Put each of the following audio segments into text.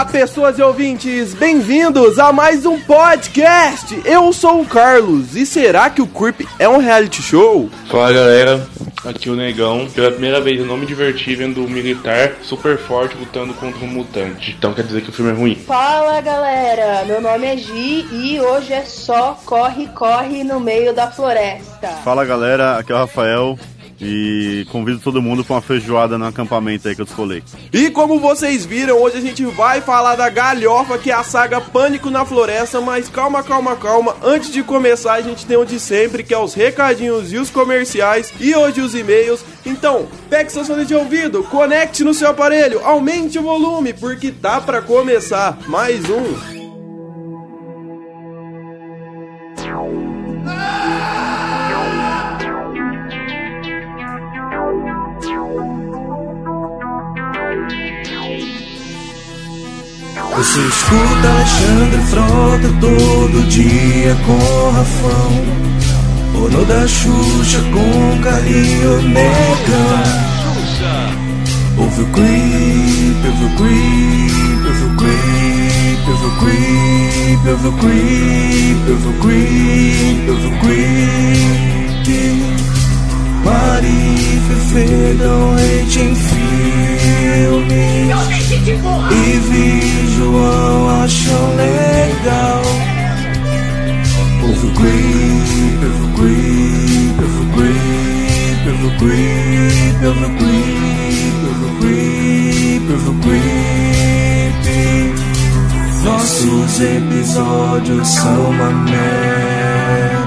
Olá, pessoas e ouvintes, bem-vindos a mais um podcast. Eu sou o Carlos e será que o Creep é um reality show? Fala galera, aqui o Negão. Pela primeira vez eu não me diverti vendo um militar super forte lutando contra um mutante. Então quer dizer que o filme é ruim. Fala galera, meu nome é Gi e hoje é só corre, corre no meio da floresta. Fala galera, aqui é o Rafael. E convido todo mundo para uma feijoada no acampamento aí que eu escolhi. E como vocês viram, hoje a gente vai falar da galhofa que é a saga Pânico na Floresta, mas calma, calma, calma. Antes de começar, a gente tem o de sempre, que é os recadinhos e os comerciais e hoje os e-mails. Então, pegue seus fones de ouvido, conecte no seu aparelho, aumente o volume, porque tá para começar mais um Você escuta Alexandre Frota todo dia com Rafão. Ono da Xuxa com Calinho Negão Ouve o creep, ouve o creep, ouve o creep, ouve o creep, ouve o creep, ouve o creep, ouve o creep Mari Fefe dão hate em filmes E vi João acham legal. Ouve o creep, ouve o creep, ouve o creep, ouve o creep, ouve o creep, ouve o creep, ouve o creep Nossos episódios são uma merda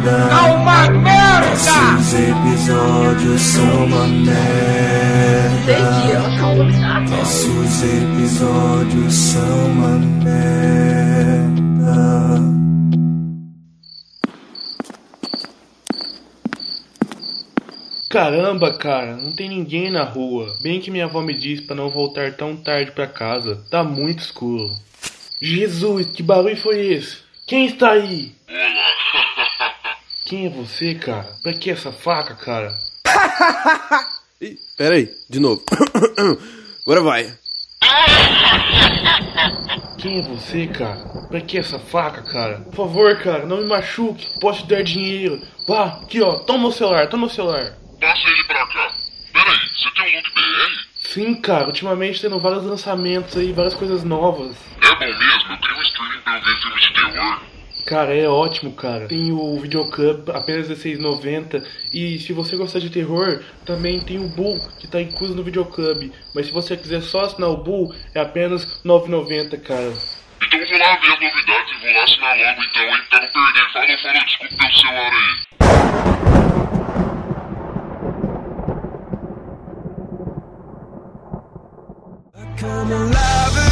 É uma merda! Nossos episódios são uma merda Nossos episódios são uma merda Caramba, cara, não tem ninguém na rua. Bem que minha avó me disse para não voltar tão tarde para casa. Tá muito escuro. Jesus, que barulho foi esse? Quem está aí? Quem é você, cara? Pra que essa faca, cara? Ih, pera aí, de novo. Agora vai. Quem é você, cara? Pra que essa faca, cara? Por favor, cara, não me machuque. Posso te dar dinheiro. Vá, aqui ó, toma o celular, toma o celular. Passa ele pra cá. Peraí, você tem um look BR? Sim, cara, ultimamente tendo vários lançamentos aí, várias coisas novas. É bom mesmo, eu queria um streaming pra eu ver filme de terror. Cara, é ótimo, cara. Tem o Videoclub apenas R$16,90. E se você gostar de terror, também tem o Bull, que tá incluso no Videoclub. Mas se você quiser só assinar o Bull, é apenas R$9,90, cara. Então vou lá ver as novidades e vou lá assinar logo então, hein? Pra não perder. Falou, falou, desculpa pelo celular aí. Come alive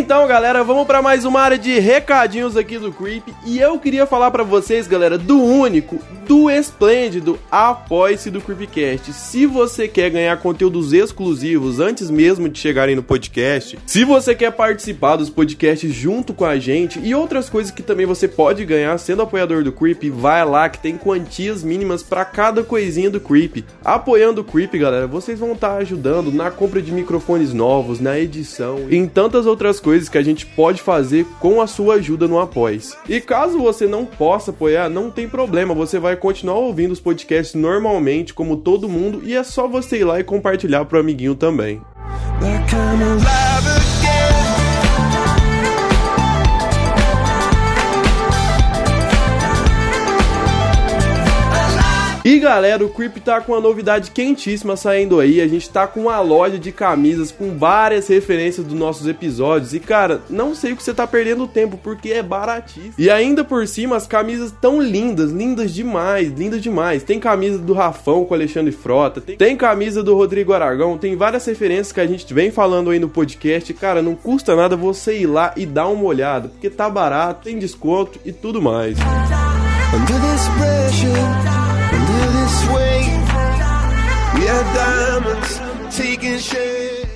Então, galera, vamos para mais uma área de recadinhos aqui do Creep. E eu queria falar para vocês, galera, do único, do esplêndido Apoie-se do Creepcast. Se você quer ganhar conteúdos exclusivos antes mesmo de chegarem no podcast, se você quer participar dos podcasts junto com a gente e outras coisas que também você pode ganhar sendo apoiador do Creep, vai lá que tem quantias mínimas para cada coisinha do Creep. Apoiando o Creep, galera, vocês vão estar ajudando na compra de microfones novos, na edição em tantas outras coisas que a gente pode fazer com a sua ajuda no Apoies. E caso você não possa apoiar, não tem problema, você vai continuar ouvindo os podcasts normalmente, como todo mundo, e é só você ir lá e compartilhar pro amiguinho também. I galera, o Creep tá com uma novidade quentíssima saindo aí. A gente tá com uma loja de camisas com várias referências dos nossos episódios. E cara, não sei o que você tá perdendo tempo, porque é baratíssimo. E ainda por cima, as camisas tão lindas, lindas demais, lindas demais. Tem camisa do Rafão com Alexandre Frota, tem, tem camisa do Rodrigo Aragão, tem várias referências que a gente vem falando aí no podcast. Cara, não custa nada você ir lá e dar uma olhada, porque tá barato, tem desconto e tudo mais. Under this pressure, we are diamonds taking shape.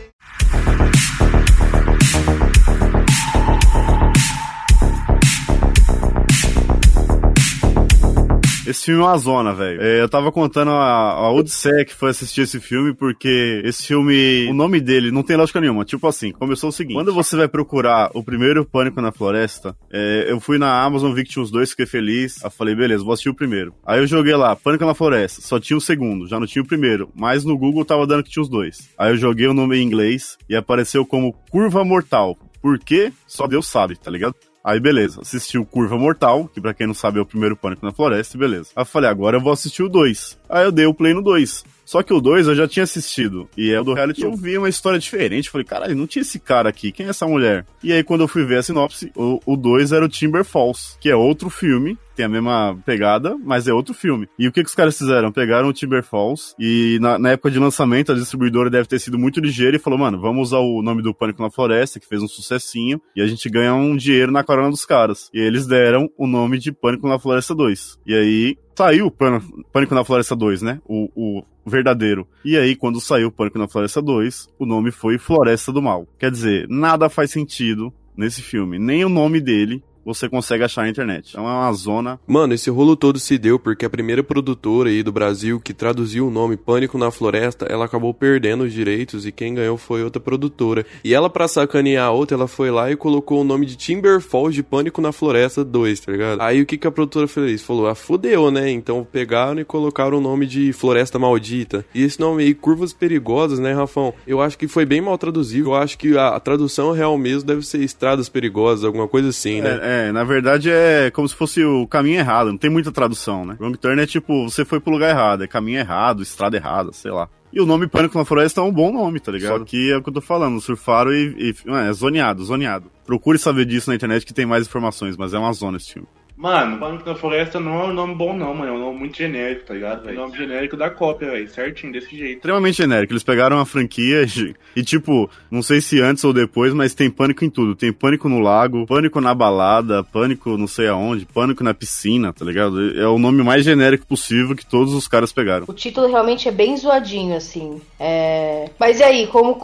Esse filme é uma zona, velho. É, eu tava contando a, a Odisseia que foi assistir esse filme, porque esse filme, o nome dele não tem lógica nenhuma. Tipo assim, começou o seguinte: quando você vai procurar o primeiro Pânico na Floresta, é, eu fui na Amazon, vi que tinha os dois, fiquei feliz. Aí falei, beleza, vou assistir o primeiro. Aí eu joguei lá, Pânico na Floresta, só tinha o segundo, já não tinha o primeiro. Mas no Google tava dando que tinha os dois. Aí eu joguei o nome em inglês e apareceu como Curva Mortal. Por quê? Só Deus sabe, tá ligado? Aí beleza, assisti o Curva Mortal, que pra quem não sabe é o primeiro Pânico na Floresta, beleza. Aí eu falei, agora eu vou assistir o 2. Aí eu dei o play no 2. Só que o 2 eu já tinha assistido. E é o do reality eu vi uma história diferente. Falei, caralho, não tinha esse cara aqui. Quem é essa mulher? E aí, quando eu fui ver a sinopse, o 2 era o Timber Falls, que é outro filme. Tem a mesma pegada, mas é outro filme. E o que, que os caras fizeram? Pegaram o Timber Falls e na, na época de lançamento a distribuidora deve ter sido muito ligeira e falou, mano, vamos usar o nome do Pânico na Floresta, que fez um sucessinho, e a gente ganha um dinheiro na corona dos caras. E eles deram o nome de Pânico na Floresta 2. E aí saiu Pânico na Floresta 2, né? O, o verdadeiro. E aí, quando saiu Pânico na Floresta 2, o nome foi Floresta do Mal. Quer dizer, nada faz sentido nesse filme. Nem o nome dele você consegue achar na internet. Então é uma zona. Mano, esse rolo todo se deu porque a primeira produtora aí do Brasil que traduziu o nome Pânico na Floresta, ela acabou perdendo os direitos e quem ganhou foi outra produtora. E ela, pra sacanear a outra, ela foi lá e colocou o nome de Timber Falls de Pânico na Floresta 2, tá ligado? Aí o que, que a produtora fez? Falou, ah, fudeu, né? Então pegaram e colocaram o nome de Floresta Maldita. E esse nome aí, Curvas Perigosas, né, Rafão? Eu acho que foi bem mal traduzido. Eu acho que a, a tradução real mesmo deve ser Estradas Perigosas, alguma coisa assim, né? É, é é, na verdade é como se fosse o caminho errado, não tem muita tradução, né? Wrong turn é tipo, você foi pro lugar errado, é caminho errado, estrada errada, sei lá. E o nome Pânico na Floresta é um bom nome, tá ligado? Só que é o que eu tô falando, surfaram e, e é zoneado, zoneado. Procure saber disso na internet que tem mais informações, mas é uma zona esse filme. Mano, Pânico na Floresta não é um nome bom, não, mano. É um nome muito genérico, tá ligado? É um nome genérico da cópia, velho. Certinho, desse jeito. Extremamente genérico. Eles pegaram a franquia e, e, tipo, não sei se antes ou depois, mas tem pânico em tudo. Tem pânico no lago, pânico na balada, pânico não sei aonde, pânico na piscina, tá ligado? É o nome mais genérico possível que todos os caras pegaram. O título realmente é bem zoadinho, assim. É... Mas e aí, como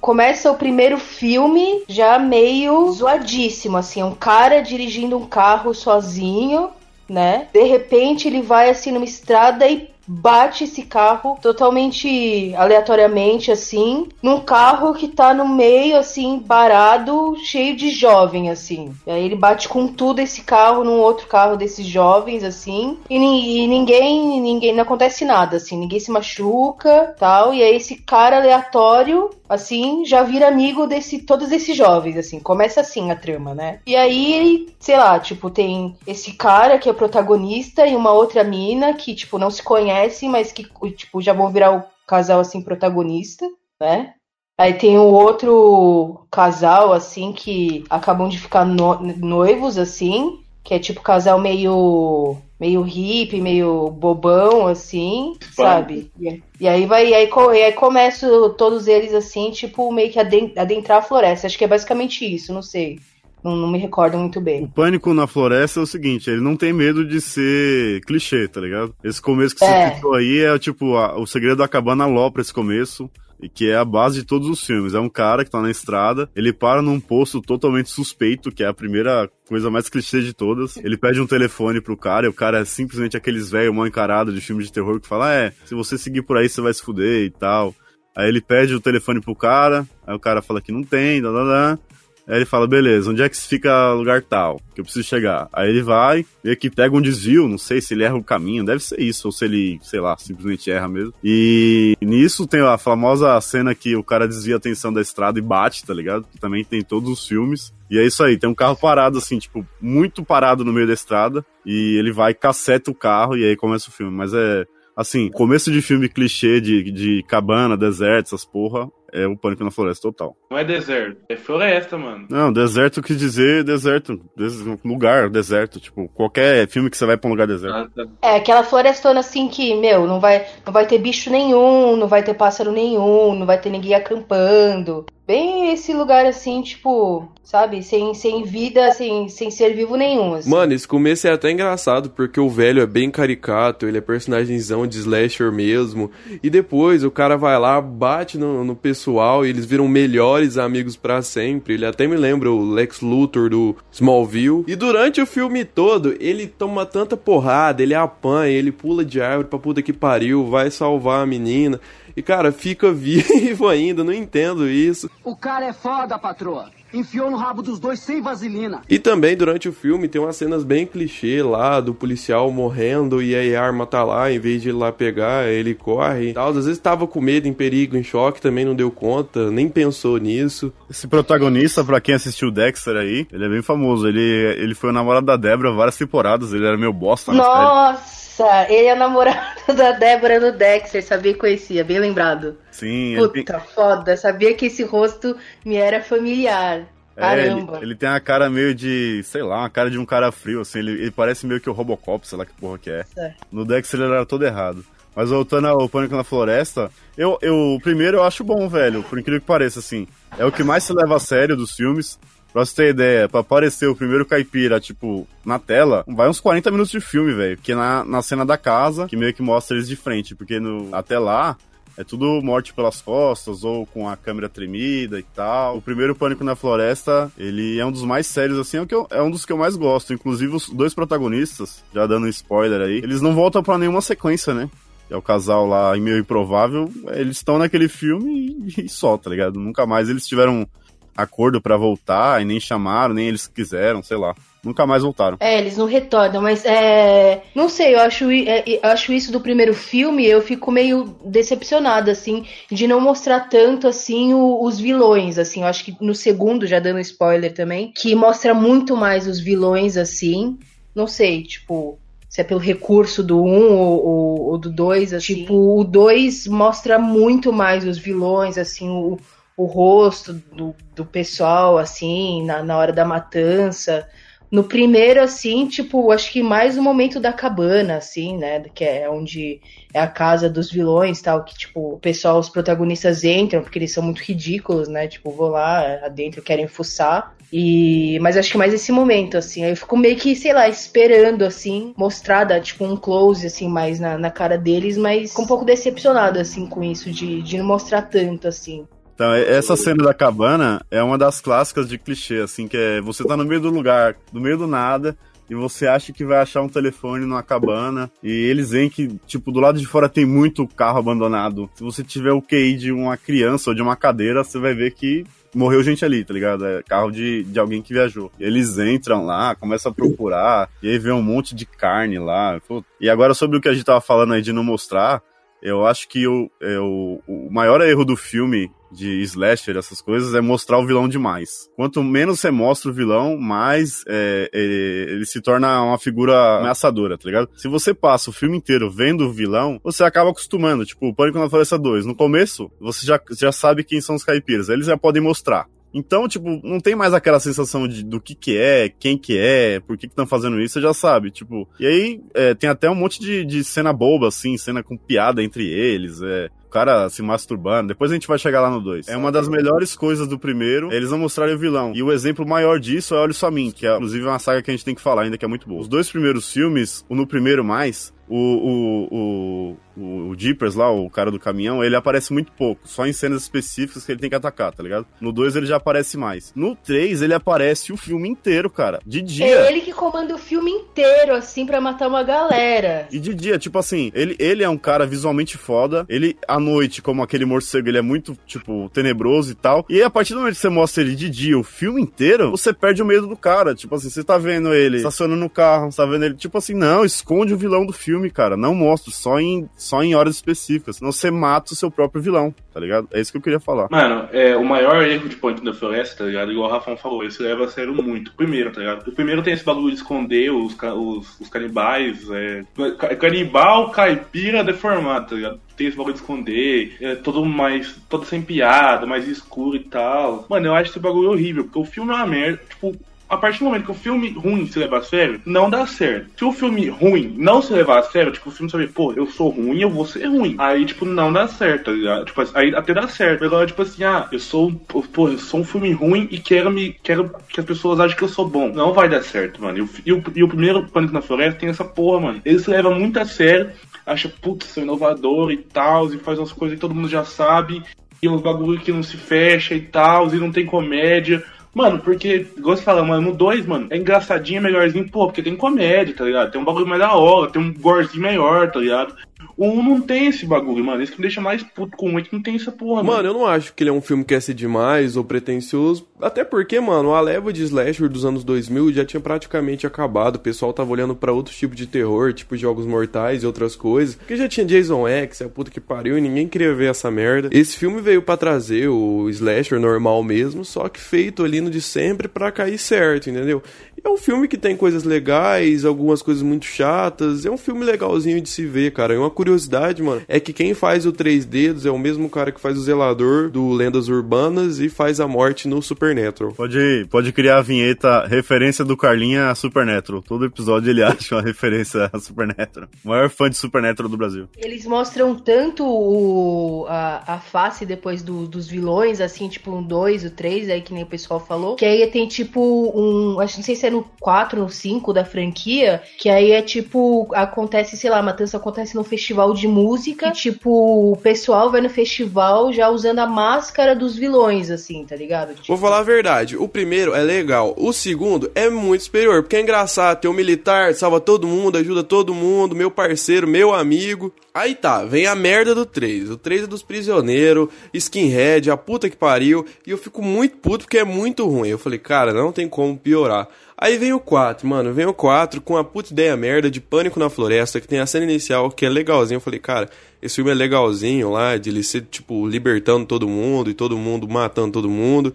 começa o primeiro filme já meio zoadíssimo, assim. É um cara dirigindo um carro só sozinho, né? De repente ele vai assim numa estrada e bate esse carro totalmente aleatoriamente assim, num carro que tá no meio assim, parado, cheio de jovem assim. E aí ele bate com tudo esse carro num outro carro desses jovens assim, e, e ninguém, ninguém não acontece nada assim, ninguém se machuca, tal. E aí esse cara aleatório assim, já vira amigo desse todos esses jovens, assim. Começa assim a trama, né? E aí, sei lá, tipo, tem esse cara que é protagonista e uma outra mina que, tipo, não se conhecem, mas que, tipo, já vão virar o casal, assim, protagonista, né? Aí tem o outro casal, assim, que acabam de ficar no noivos, assim, que é tipo casal meio meio hippie, meio bobão, assim, sabe? E, aí vai, e aí, e aí começa todos eles assim, tipo, meio que adentrar a floresta. Acho que é basicamente isso, não sei. Não, não, me recordo muito bem. O pânico na floresta é o seguinte, ele não tem medo de ser clichê, tá ligado? Esse começo que é. você citou aí é tipo a, o segredo da cabana ló pra esse começo e que é a base de todos os filmes. É um cara que tá na estrada, ele para num posto totalmente suspeito, que é a primeira coisa mais clichê de todas. Ele pede um telefone pro cara, e o cara é simplesmente aqueles velho mal encarado de filme de terror que fala: É, se você seguir por aí, você vai se fuder e tal. Aí ele pede o telefone pro cara, aí o cara fala que não tem, blá. Aí ele fala, beleza, onde é que fica lugar tal? Que eu preciso chegar. Aí ele vai, vê que pega um desvio, não sei se ele erra o caminho, deve ser isso, ou se ele, sei lá, simplesmente erra mesmo. E nisso tem a famosa cena que o cara desvia a atenção da estrada e bate, tá ligado? Que também tem todos os filmes. E é isso aí, tem um carro parado, assim, tipo, muito parado no meio da estrada. E ele vai, caceta o carro e aí começa o filme. Mas é, assim, começo de filme clichê de, de cabana, deserto, essas porra, é o Pânico na Floresta total. Não é deserto, é floresta, mano. Não, deserto quer dizer deserto, lugar, deserto, tipo, qualquer filme que você vai pra um lugar deserto. Ah, tá. É, aquela florestona assim que, meu, não vai, não vai ter bicho nenhum, não vai ter pássaro nenhum, não vai ter ninguém acampando. Bem esse lugar assim, tipo, sabe? Sem, sem vida, sem, sem ser vivo nenhum. Assim. Mano, esse começo é até engraçado, porque o velho é bem caricato, ele é personagemzão de slasher mesmo. E depois o cara vai lá, bate no, no pessoal e eles viram melhores amigos para sempre. Ele até me lembra o Lex Luthor do Smallville. E durante o filme todo, ele toma tanta porrada, ele apanha, ele pula de árvore pra puta que pariu, vai salvar a menina. E cara, fica vivo ainda, não entendo isso. O cara é foda, patroa. Enfiou no rabo dos dois sem vaselina. E também durante o filme tem umas cenas bem clichê lá do policial morrendo e aí a arma tá lá, em vez de ele lá pegar, ele corre e tal. Às vezes tava com medo, em perigo, em choque, também não deu conta, nem pensou nisso. Esse protagonista, pra quem assistiu Dexter aí, ele é bem famoso. Ele, ele foi o namorado da Débora várias temporadas, ele era meio bosta na série. Nossa, ele é namorado da Débora no Dexter, sabia que conhecia, bem lembrado. Sim, tem- Puta, foda, sabia que esse rosto me era familiar. É, ele, Caramba. ele tem a cara meio de, sei lá, uma cara de um cara frio, assim. Ele, ele parece meio que o Robocop, sei lá que porra que é. É. No Dexter ele era todo errado. Mas voltando ao Pânico na Floresta, eu, eu, o primeiro eu acho bom, velho, por incrível que pareça, assim. É o que mais se leva a sério dos filmes. Pra você ter ideia, pra aparecer o primeiro caipira, tipo, na tela, vai uns 40 minutos de filme, velho. Porque na, na cena da casa, que meio que mostra eles de frente. Porque no, até lá, é tudo morte pelas costas ou com a câmera tremida e tal. O primeiro Pânico na Floresta, ele é um dos mais sérios, assim, é, o que eu- é um dos que eu mais gosto. Inclusive, os dois protagonistas, já dando um spoiler aí, eles não voltam pra nenhuma sequência, né? É o casal lá em meio improvável. Eles estão naquele filme e, e só, tá ligado? Nunca mais eles tiveram acordo pra voltar e nem chamaram, nem eles quiseram, sei lá. Nunca mais voltaram. É, eles não retornam, mas é. Não sei, eu acho, é, eu acho isso do primeiro filme, eu fico meio decepcionada, assim, de não mostrar tanto, assim, o- os vilões, assim. Eu acho que no segundo, já dando spoiler também, que mostra muito mais os vilões, assim. Não sei, tipo. Se é pelo recurso do 1 um ou, ou, ou do 2, assim. Tipo, o 2 mostra muito mais os vilões, assim, o, o rosto do, do pessoal, assim, na, na hora da matança. No primeiro, assim, tipo, acho que mais o momento da cabana, assim, né? Que é onde é a casa dos vilões tal, que, tipo, o pessoal, os protagonistas entram, porque eles são muito ridículos, né? Tipo, vou lá adentro, querem fuçar. E... Mas acho que mais esse momento, assim. Aí eu fico meio que, sei lá, esperando, assim, mostrada, tipo, um close, assim, mais na, na cara deles, mas fico um pouco decepcionado, assim, com isso, de, de não mostrar tanto, assim. Então, essa cena da cabana é uma das clássicas de clichê, assim, que é você tá no meio do lugar, no meio do nada, e você acha que vai achar um telefone numa cabana, e eles veem que, tipo, do lado de fora tem muito carro abandonado. Se você tiver o QI de uma criança ou de uma cadeira, você vai ver que morreu gente ali, tá ligado? É carro de, de alguém que viajou. Eles entram lá, começam a procurar, e aí vê um monte de carne lá. E agora sobre o que a gente tava falando aí de não mostrar, eu acho que o, é, o, o maior erro do filme de slasher, essas coisas, é mostrar o vilão demais. Quanto menos você mostra o vilão, mais é, ele, ele se torna uma figura ameaçadora, tá ligado? Se você passa o filme inteiro vendo o vilão, você acaba acostumando. Tipo, o Pânico na Floresta 2. No começo, você já, já sabe quem são os caipiras. Eles já podem mostrar. Então, tipo, não tem mais aquela sensação de, do que que é, quem que é, por que que estão fazendo isso, você já sabe, tipo. E aí, é, tem até um monte de, de cena boba, assim, cena com piada entre eles, é, o cara se masturbando. Depois a gente vai chegar lá no 2. É uma das melhores coisas do primeiro, eles não mostrarem o vilão. E o exemplo maior disso é Olho Só Mim, que é, inclusive, uma saga que a gente tem que falar ainda, que é muito boa. Os dois primeiros filmes, o no primeiro mais, o, o, o, o Jeepers lá, o cara do caminhão, ele aparece muito pouco, só em cenas específicas que ele tem que atacar, tá ligado? No 2 ele já aparece mais. No 3 ele aparece o filme inteiro, cara, de dia. É ele que comanda o filme inteiro, assim, pra matar uma galera. E de dia, tipo assim, ele, ele é um cara visualmente foda. Ele, à noite, como aquele morcego, ele é muito, tipo, tenebroso e tal. E a partir do momento que você mostra ele de dia o filme inteiro, você perde o medo do cara. Tipo assim, você tá vendo ele estacionando no carro, você tá vendo ele, tipo assim, não, esconde o vilão do filme, cara. Não mostra, só em, só em horas específicas. Senão você mata o seu próprio vilão, tá ligado? É isso que eu queria falar. Mano, é, o maior erro de Ponte da Floresta, tá ligado? Igual o Rafão falou, se leva a sério muito. Primeiro, tá ligado? O primeiro tem esse bagulho de esconder os, os, os canibais, é, ca- canibal, caipira deformado, tá ligado? Tem esse bagulho de esconder, é todo mais, todo sem piada, mais escuro e tal. Mano, eu acho esse bagulho horrível, porque o filme é uma merda, tipo, A partir do momento que o filme ruim se leva a sério, não dá certo. Se o filme ruim não se levar a sério, tipo, o filme sabe, pô, eu sou ruim, eu vou ser ruim. Aí, tipo, não dá certo, tá ligado? Tipo, aí até dá certo. Agora, tipo assim, ah, eu sou, pô, eu sou um filme ruim e quero me. quero que as pessoas achem que eu sou bom. Não vai dar certo, mano. E o, e o, e o primeiro Pânico na Floresta tem essa porra, mano. Ele se leva muito a sério, acha, putz, sou inovador e tal, e faz umas coisas que todo mundo já sabe, e uns bagulho que não se fecha e tal, e não tem comédia. Mano, porque, gosto de falar, mano, no 2, mano, é engraçadinho, é melhorzinho, pô, porque tem comédia, tá ligado? Tem um bagulho mais da hora, tem um gorezinho melhor, tá ligado? O 1 não tem esse bagulho, mano. Isso que me deixa mais puto com o 1 é que não tem essa porra, mano. Mano, eu não acho que ele é um filme que é ser demais ou pretencioso. Até porque, mano, a leva de slasher dos anos 2000 já tinha praticamente acabado. O pessoal tava olhando para outros tipos de terror, tipo Jogos Mortais e outras coisas. Porque já tinha Jason X, a puta que pariu, e ninguém queria ver essa merda. Esse filme veio para trazer o slasher normal mesmo, só que feito ali no de sempre para cair certo, entendeu? É um filme que tem coisas legais, algumas coisas muito chatas. É um filme legalzinho de se ver, cara. E uma curiosidade, mano, é que quem faz o Três Dedos é o mesmo cara que faz o Zelador do Lendas Urbanas e faz a morte no Supernatural. Pode, pode criar a vinheta referência do Carlinha a Supernatural. Todo episódio ele acha uma referência a Supernatural. O maior fã de Supernatural do Brasil. Eles mostram tanto o, a, a face depois do, dos vilões, assim, tipo um 2, o 3, aí que nem o pessoal falou. Que aí tem tipo um. Acho não sei se é no 4, no 5 da franquia, que aí é tipo, acontece, sei lá, a matança acontece no festival de música, e, tipo, o pessoal vai no festival já usando a máscara dos vilões, assim, tá ligado? Tipo... Vou falar a verdade, o primeiro é legal, o segundo é muito superior, porque é engraçado, tem um militar, salva todo mundo, ajuda todo mundo, meu parceiro, meu amigo. Aí tá, vem a merda do 3. O 3 é dos prisioneiros, skinhead, a puta que pariu. E eu fico muito puto porque é muito ruim. Eu falei, cara, não tem como piorar. Aí vem o 4, mano, vem o 4 com a puta ideia merda de Pânico na Floresta, que tem a cena inicial que é legalzinho. Eu falei, cara, esse filme é legalzinho lá, de ele ser, tipo, libertando todo mundo e todo mundo matando todo mundo.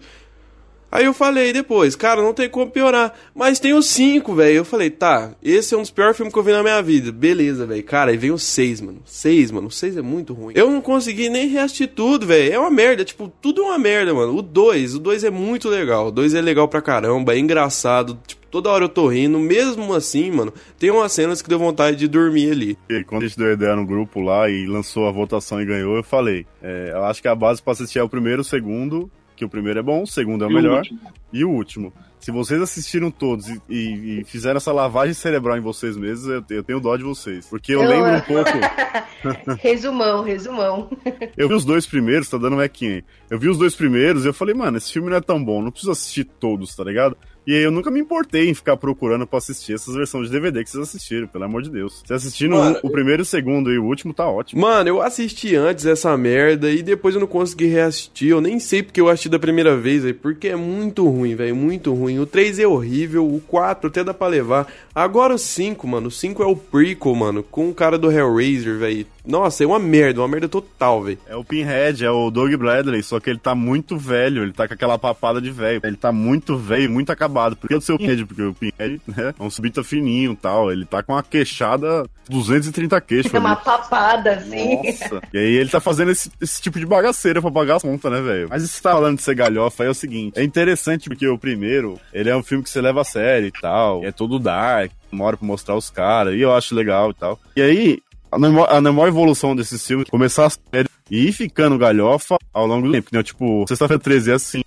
Aí eu falei depois, cara, não tem como piorar. Mas tem o 5, velho. Eu falei, tá, esse é um dos piores filmes que eu vi na minha vida. Beleza, velho. Cara, aí vem o 6, mano. 6, mano. O 6 é muito ruim. Eu não consegui nem reassistir tudo, velho. É uma merda. Tipo, tudo é uma merda, mano. O 2, o 2 é muito legal. O 2 é legal pra caramba, é engraçado. Tipo, toda hora eu tô rindo. Mesmo assim, mano, tem umas cenas que deu vontade de dormir ali. E quando a gente deu ideia no grupo lá e lançou a votação e ganhou, eu falei, é, eu acho que a base pra assistir é o primeiro, o segundo que o primeiro é bom, o segundo é o E o melhor último? e o último. Se vocês assistiram todos e, e- e fizeram essa lavagem cerebral em vocês mesmos, eu, eu tenho dó de vocês. Porque eu, Eu- lembro um pouco. resumão, resumão. Eu vi os dois primeiros, tá dando um equinho. Eu vi os dois primeiros e eu falei, mano, esse filme não é tão bom, não preciso assistir todos, tá ligado? E aí eu nunca me importei em ficar procurando pra assistir essas versões de DVD que vocês assistiram, pelo amor de Deus. Se assistiram Mano, o primeiro, o segundo e o último, tá ótimo. Mano, eu assisti antes essa merda e depois eu não consegui reassistir. Eu nem sei porque eu assisti da primeira vez, velho. Porque é muito ruim, velho. Muito ruim. O 3 é horrível, o 4 até dá pra levar. Agora o 5, mano. O 5 é o prequel, mano. Com o cara do Hellraiser, velho. Nossa, é uma merda, uma merda total, velho. É o Pinhead, é o Doug Bradley, só que ele tá muito velho, ele tá com aquela papada de velho. Ele tá muito velho, muito acabado. Porque é o seu Pinhead, porque o Pinhead né, é um subita fininho e tal. Ele tá com uma queixada 230 queixos. É uma ali. papada, assim. Nossa. E aí ele tá fazendo esse, esse tipo de bagaceira pra pagar as contas, né, velho? Mas isso tá falando de ser galhofa aí é o seguinte. É interessante porque o primeiro, ele é um filme que você leva a sério e tal. É todo dark, uma hora pra mostrar os caras. E eu acho legal e tal. E aí, a normal, a normal evolução desses filmes, começar a sério e ir ficando galhofa ao longo do tempo, né? Tipo, sexta-feira 13 é assim.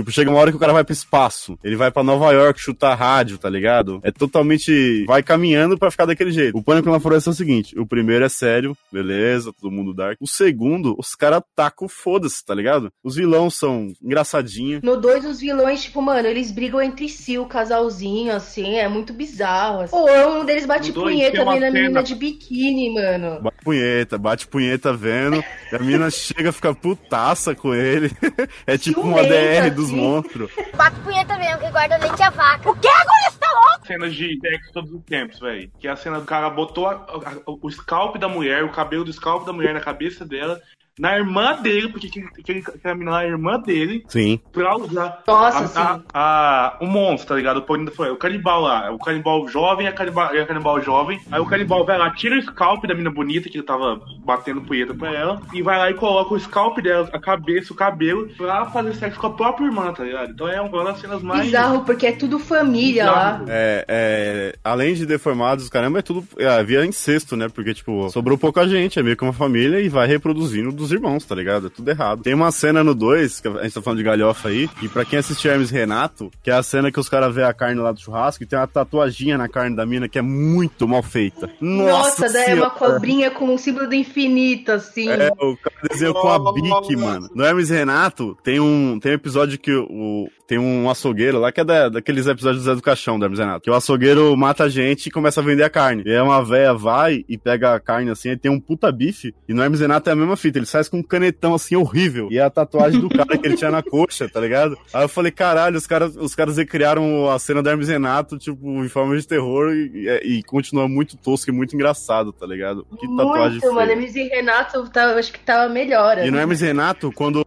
Tipo, chega uma hora que o cara vai pro espaço. Ele vai pra Nova York chutar rádio, tá ligado? É totalmente. Vai caminhando pra ficar daquele jeito. O Pânico na Floresta é o seguinte: o primeiro é sério, beleza, todo mundo dark. O segundo, os caras tacam foda-se, tá ligado? Os vilões são engraçadinhos. No 2, os vilões, tipo, mano, eles brigam entre si, o casalzinho, assim, é muito bizarro. Assim. Ou um deles bate dois punheta na cena- menina de biquíni, mano. Bate punheta, bate punheta vendo. e a mina chega, fica putaça com ele. é tipo uma DR dos assim. monstros. Bato punheta mesmo, que guarda leite a vaca. O quê? cenas de sexo todos os tempos, velho. Que é a cena do cara botou a- a- o scalp da mulher, o cabelo do scalp da mulher na cabeça dela, na irmã dele, porque que, que, que a menina era a irmã dele, Sim. pra usar Nossa, a, sim. a, a- o monstro, tá ligado? O Floresta, o canibal lá, o canibal jovem e a canibal, a canibal jovem. Aí o canibal vai lá, tira o scalp da menina bonita que ele tava batendo punheta pra ela, e vai lá e coloca o scalp dela, a cabeça, o cabelo, pra fazer sexo com a própria irmã, tá ligado? Então é uma das cenas mais. Bizarro, porque é tudo família lá. Bizarro. É, é, além de deformados, caramba, é tudo. É, havia incesto, né? Porque, tipo, sobrou pouca gente, é meio que uma família e vai reproduzindo dos irmãos, tá ligado? É tudo errado. Tem uma cena no 2, que a gente tá falando de galhofa aí, e pra quem assistiu Hermes Renato, que é a cena que os caras vê a carne lá do churrasco e tem uma tatuaginha na carne da mina que é muito mal feita. Nossa, Nossa, daí é uma cobrinha com o símbolo do infinito, assim. É, o cara desenhou com a Bic, mano. No Hermes Renato, tem um, tem um episódio que o, tem um açougueiro lá, que é da, daqueles episódios do Zé do Caixão, do Hermes Renato, que o açougueiro mata a gente e começa a vender a carne. E aí uma véia vai e pega a carne assim, e tem um puta bife, e no Hermes Renato é a mesma fita, ele faz com um canetão assim horrível, e é a tatuagem do cara que ele tinha na coxa, tá ligado? Aí eu falei, caralho, os caras, os caras recriaram a cena do Hermes Renato, tipo, em forma de terror, e, e, e continua muito tosco e muito engraçado, tá ligado? Que tatuagem Muito, mano. feia. Emes e Renato, tá, acho que tava melhor. E no né? Hermes e Renato, quando.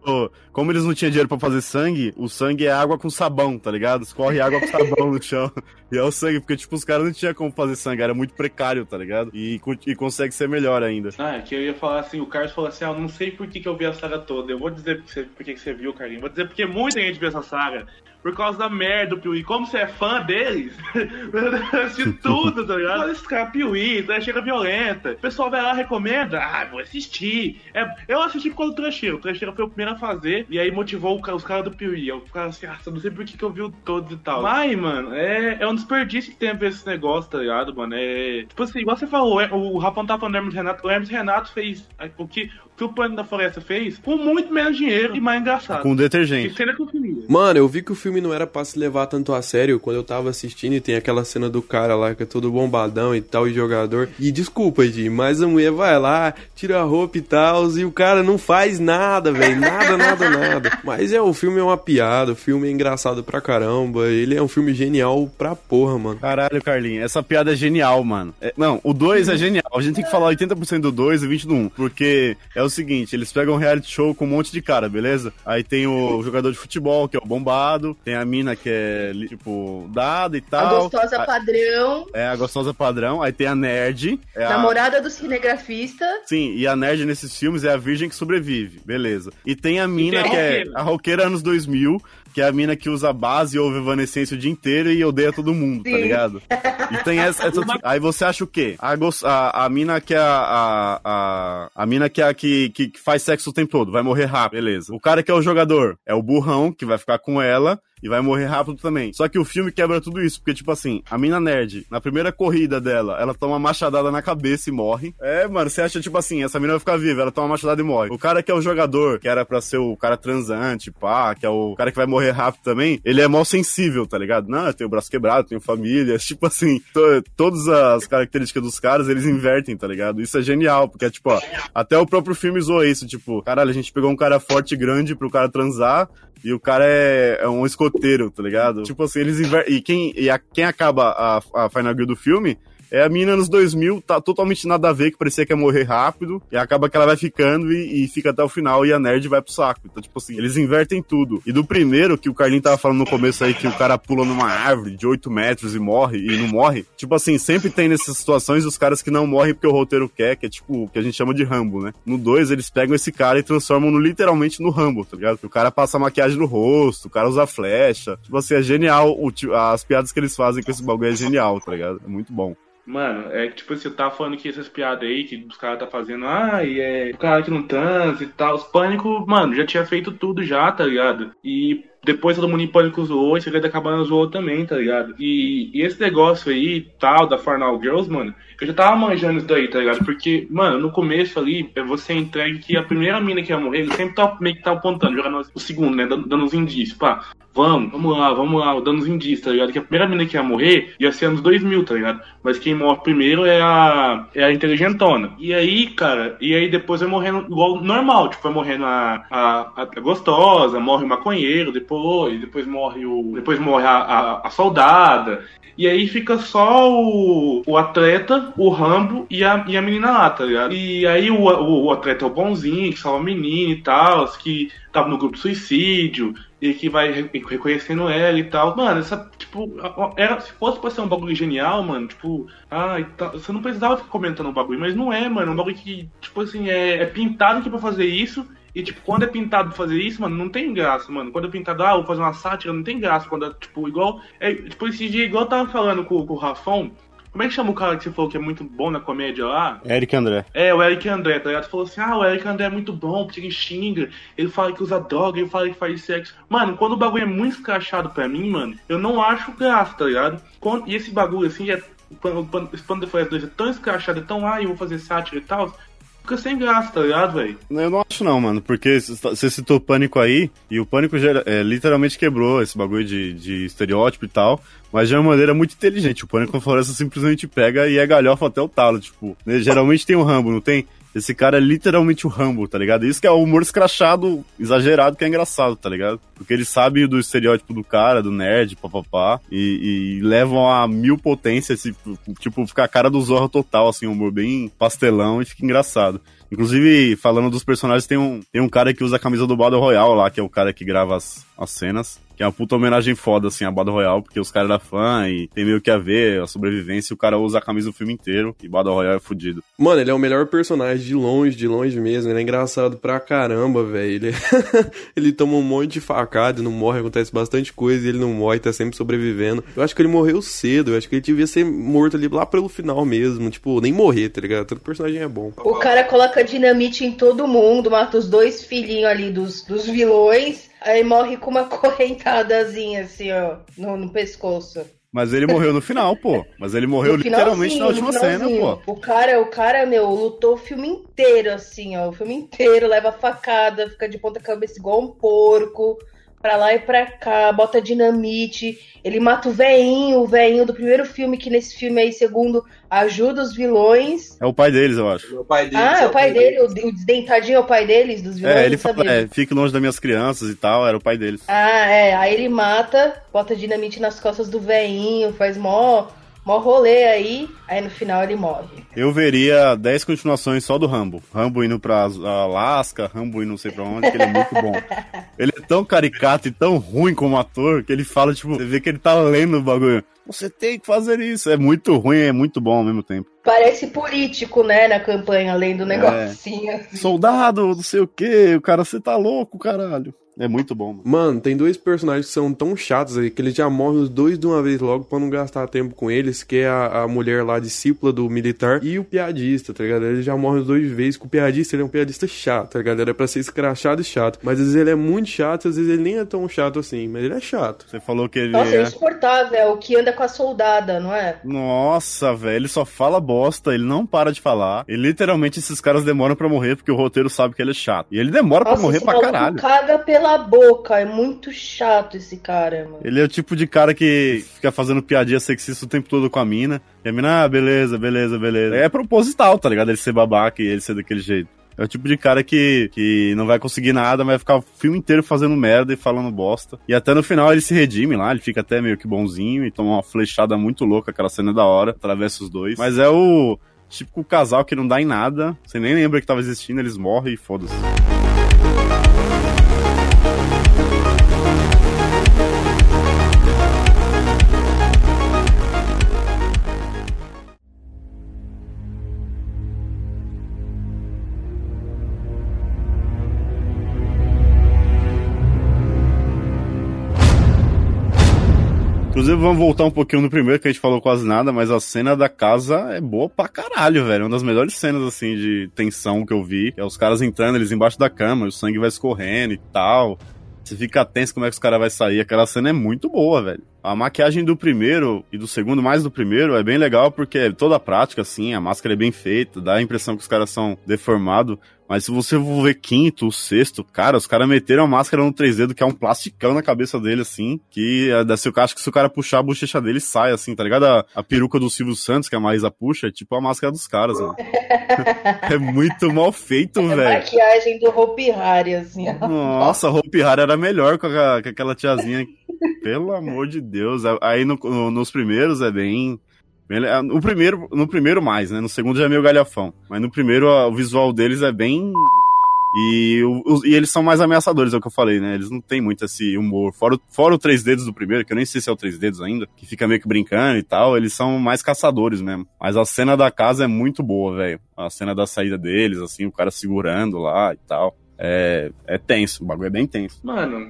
Como eles não tinham dinheiro pra fazer sangue, o sangue é água com sabão, tá ligado? Escorre água com sabão no chão. E é o sangue, porque, tipo, os caras não tinham como fazer sangue, era muito precário, tá ligado? E, e consegue ser melhor ainda. Ah, é que eu ia falar assim, o Carlos falou assim, ah, não sei por que, que eu vi a saga toda. Eu vou dizer por que, você, por que, que você viu, Carlinhos. Vou dizer porque muita gente viu essa saga. Por causa da merda do Piuí. Como você é fã deles, de tudo, tá ligado? Olha esse cara, Piuí, tá, chega violenta. O pessoal vai lá, recomenda. Ah, vou assistir. É, eu assisti por causa do Trecheiro. O Trecheiro foi o primeiro a fazer. E aí motivou os caras do Piuí. Eu ficava assim, ah, não sei por que, que eu vi todos e tal. Mas, mano, é, é um desperdício que tem a ver esse negócio, tá ligado, mano? É. Tipo assim, igual você falou, o Rapão tá falando do Hermes Renato. O Hermes Renato fez é, o que, que o Plano da Floresta fez com muito menos dinheiro e mais engraçado. Com Que detergente. cena que eu queria. Mano, eu vi que o filme não era pra se levar tanto a sério quando eu tava assistindo e tem aquela cena do cara lá que é todo bombadão e tal, e jogador. E desculpa, Di, mas a mulher vai lá, tira a roupa e tal, e o cara não faz nada, velho. Nada, nada, nada. Mas é, o filme é uma piada, o filme é engraçado pra caramba. Ele é um filme genial pra porra, mano. Caralho, Carlinhos, essa piada é genial, mano. É- não, o 2 é genial. A gente tem que falar 80% do 2 e 20% do 1. Porque é o seguinte, eles pegam um reality show com um monte de cara, beleza? Aí tem o jogador de futebol, que é o bombado. Tem a mina que é, tipo, dada e A tal. gostosa A- padrão, É a gostosa padrão. Aí tem a nerd. É a... namorada do cinegrafista. Sim, e a nerd nesses filmes é a virgem que sobrevive, beleza. E tem a mina tem a que é roqueira. a roqueira anos 2000, que é a mina que usa base e ouve Evanescência o dia inteiro e odeia todo mundo, tá Sim. ligado? E tem essa, essa- Aí você acha o quê? A, a, a mina que é a, a, a, a mina que é a que, que, que faz sexo o tempo todo, vai morrer rápido, beleza. O cara que é o jogador é o burrão, que vai ficar com ela, e vai morrer rápido também. Só que o filme quebra tudo isso, porque, tipo assim, a mina nerd, na primeira corrida dela, ela toma uma machadada na cabeça e morre. É, mano, você acha, tipo assim, essa mina vai ficar viva, ela toma uma machadada e morre. O cara que é o jogador, que era pra ser o cara transante, pá, que é o cara que vai morrer rápido também, ele é mal sensível, tá ligado? Não, eu tenho o braço quebrado, tenho família, tipo assim, to- todas as características dos caras, eles invertem, tá ligado? Isso é genial, porque, tipo, ó, até o próprio filme zoou isso, tipo, caralho, a gente pegou um cara forte e grande pro cara transar, e o cara é, é um escoteiro, tá ligado? Tipo assim, eles invertem. E quem, e a- quem acaba a, a Final Girl do filme é a mina nos 2000, tá totalmente nada a ver, que parecia que ia morrer rápido, e acaba que ela vai ficando e, e fica até o final, e a nerd vai pro saco. Então, tipo assim, eles invertem tudo. E do primeiro, que o Carlinho tava falando no começo aí, que o cara pula numa árvore de 8 metros e morre, e não morre, tipo assim, sempre tem nessas situações os caras que não morrem porque o roteiro quer, que é tipo, o que a gente chama de Rambo, né? No 2, eles pegam esse cara e transformam no, literalmente no Rambo, tá ligado? O cara passa maquiagem no rosto, o cara usa flecha. Tipo assim, é genial. o as piadas que eles fazem com esse bagulho é genial, tá ligado? É muito bom. Mano, é que tipo assim, eu tava falando que essas piadas aí que os caras tá fazendo, ah, e é o cara que não transa e tal. Os pânico, mano, já tinha feito tudo já, tá ligado? E depois todo mundo em pânico zoou, e Segredo da Cabana zoou também, tá ligado? E, e esse negócio aí, tal, da Farnal Girls, mano, eu já tava manjando isso daí, tá ligado? Porque, mano, no começo ali, é você entregue que a primeira mina que ia morrer, ele sempre tá meio que tá apontando, jogando o segundo, né? Dando, dando os indícios, pá. Vamos, vamos lá, vamos lá, dando os indícios, tá ligado? Que a primeira mina que ia morrer ia ser anos 2000, tá ligado? Mas quem morre primeiro é a, é a inteligentona. E aí, cara, e aí depois vai morrendo igual normal, tipo, vai morrendo a, a, a gostosa, morre o maconheiro, depois depois, depois morre o. Depois morre a, a, a soldada. E aí fica só o, o atleta, o Rambo e a, e a menina lá, tá ligado? E aí o, o, o atleta é o bonzinho, que salva a menina e tal, que tava no grupo suicídio, e que vai re- reconhecendo ela e tal. Mano, essa, tipo, era, se fosse pra ser um bagulho genial, mano, tipo, ah, e tal, você não precisava ficar comentando o bagulho, mas não é, mano, é um bagulho que, tipo assim, é, é pintado aqui pra fazer isso. E, tipo, quando é pintado fazer isso, mano, não tem graça, mano. Quando é pintado, ah, vou fazer uma sátira, não tem graça. Quando é, tipo, igual. É, tipo, esse dia, igual eu tava falando com, com o Rafão. Como é que chama o cara que você falou que é muito bom na comédia lá? Eric André. É, o Eric André, tá ligado? Falou assim, ah, o Eric André é muito bom, porque ele xinga, ele fala que usa droga, ele fala que faz sexo. Mano, quando o bagulho é muito escrachado pra mim, mano, eu não acho graça, tá ligado? Quando, e esse bagulho, assim, é, quando, quando, esse Pano de Floresta 2 é tão escrachado, é tão, ah, eu vou fazer sátira e tal, fica sem graça, tá ligado, velho? Eu não acho não, mano, porque você citou Pânico aí, e o Pânico é, literalmente quebrou esse bagulho de, de estereótipo e tal, mas de uma maneira muito inteligente. O Pânico na Floresta simplesmente pega e é galhofa até o talo, tipo, né, geralmente tem o Rambo, não tem? Esse cara é literalmente o Rambo, tá ligado? Isso que é o humor escrachado, exagerado, que é engraçado, tá ligado? Porque ele sabe do estereótipo do cara, do nerd, papapá, e, e levam a mil potências, tipo, tipo, fica a cara do Zorro total, assim, um humor bem pastelão e fica engraçado. Inclusive, falando dos personagens, tem um, tem um cara que usa a camisa do Battle Royale lá, que é o cara que grava as, as cenas. Que é uma puta homenagem foda, assim, a Battle Royale, porque os caras eram fã e tem meio que a ver a sobrevivência e o cara usa a camisa do filme inteiro. E Battle Royale é fudido. Mano, ele é o melhor personagem de longe, de longe mesmo. Ele é engraçado pra caramba, velho. Ele... ele toma um monte de facada, não morre, acontece bastante coisa e ele não morre, tá sempre sobrevivendo. Eu acho que ele morreu cedo, eu acho que ele devia ser morto ali lá pelo final mesmo. Tipo, nem morrer, tá ligado? Todo personagem é bom. O cara coloca dinamite em todo mundo, mata os dois filhinhos ali dos, dos vilões, aí morre com uma correntadazinha assim, ó, no, no pescoço. Mas ele morreu no final, pô. Mas ele morreu No literalmente na última cena, pô. O cara, o cara, meu, lutou o filme inteiro, assim, ó. O filme inteiro, leva facada, fica de ponta cabeça igual um porco. Pra lá e pra cá, bota dinamite. Ele mata o veinho, o veinho do primeiro filme, que nesse filme aí, segundo, ajuda os vilões. É o pai deles, eu acho. O pai deles Ah, é o pai dele, o, o desdentadinho é o pai deles, dos vilões. É, ele fala, é, fique longe das minhas crianças e tal, era o pai deles. Ah, é. Aí ele mata, bota dinamite nas costas do veinho, faz mó, mó rolê aí. Aí no final ele morre. Eu veria 10 continuações só do Rambo. Rambo indo pra Alasca, Rambo indo não sei pra onde, que ele é muito bom. Ele é tão caricato e tão ruim como ator que ele fala, tipo, você vê que ele tá lendo o bagulho. Você tem que fazer isso. É muito ruim e é muito bom ao mesmo tempo. Parece político, né, na campanha, lendo É. o negocinho. assim. Soldado, não sei o que, o cara, você tá louco, caralho. É muito bom, mano. Mano, tem dois personagens que são tão chatos aí que eles já morrem os dois de uma vez logo pra não gastar tempo com eles, que é a, a mulher lá, discípula do militar, e o piadista, tá ligado? Eles já morrem os dois de vez, que o piadista ele é um piadista chato, tá ligado? Era pra ser escrachado e chato. Mas às vezes ele é muito chato, às vezes ele nem é tão chato assim, mas ele é chato. Você falou que ele Nossa, é é... insuportável, é o que anda com a soldada, não é? Nossa, velho, ele só fala bosta, ele não para de falar. E literalmente esses caras demoram pra morrer porque o roteiro sabe que ele é chato. E ele demora pra Nossa, morrer pra caralho. caga pela boca, é muito chato esse cara, mano. Ele é o tipo de cara que fica fazendo piadinha sexista o tempo todo com a mina. E a mina, ah, beleza, beleza, beleza. É proposital, tá ligado? Ele ser babaca e ele ser daquele jeito. É o tipo de cara que, que não vai conseguir nada, vai ficar o filme inteiro fazendo merda e falando bosta. E até no final ele se redime lá, ele fica até meio que bonzinho e toma uma flechada muito louca, aquela cena da hora, atravessa os dois. Mas é o típico casal que não dá em nada, você nem lembra que tava existindo, eles morrem e foda-se. Vamos voltar um pouquinho no primeiro, que a gente falou quase nada, mas a cena da casa é boa pra caralho, velho. Uma das melhores cenas, assim, de tensão que eu vi. É os caras entrando, eles embaixo da cama, o sangue vai escorrendo e tal. Você fica tenso como é que os caras vão sair. Aquela cena é muito boa, velho. A maquiagem do primeiro e do segundo, mais do primeiro, é bem legal porque é toda prática, assim, a máscara é bem feita, dá a impressão que os caras são deformados. Mas se você for ver quinto, o sexto, cara, os caras meteram a máscara no 3D que é um plasticão na cabeça dele, assim, que é, se, eu acho que se o cara puxar a bochecha dele, sai, assim, tá ligado? A, a peruca do Silvio Santos, que a Maísa puxa, é tipo a máscara dos caras, mano. é muito mal feito, É velho. maquiagem do Hope Harry, assim. ó. Nossa, a Hope Hari era melhor com, a- com aquela tiazinha. Pelo amor de Deus. Aí no- no- nos primeiros é bem. no, primeiro, no primeiro mais, né? No segundo já é meio galhafão. Mas no primeiro o visual deles é bem. E, o- e eles são mais ameaçadores, é o que eu falei, né? Eles não têm muito esse humor. Fora, fora o Três Dedos do primeiro, que eu nem sei se é o Três Dedos ainda, que fica meio que brincando e tal, eles são mais caçadores mesmo. Mas a cena da casa é muito boa, velho. A cena da saída deles, assim, o cara segurando lá e tal. É, é tenso, o bagulho é bem tenso. Mano,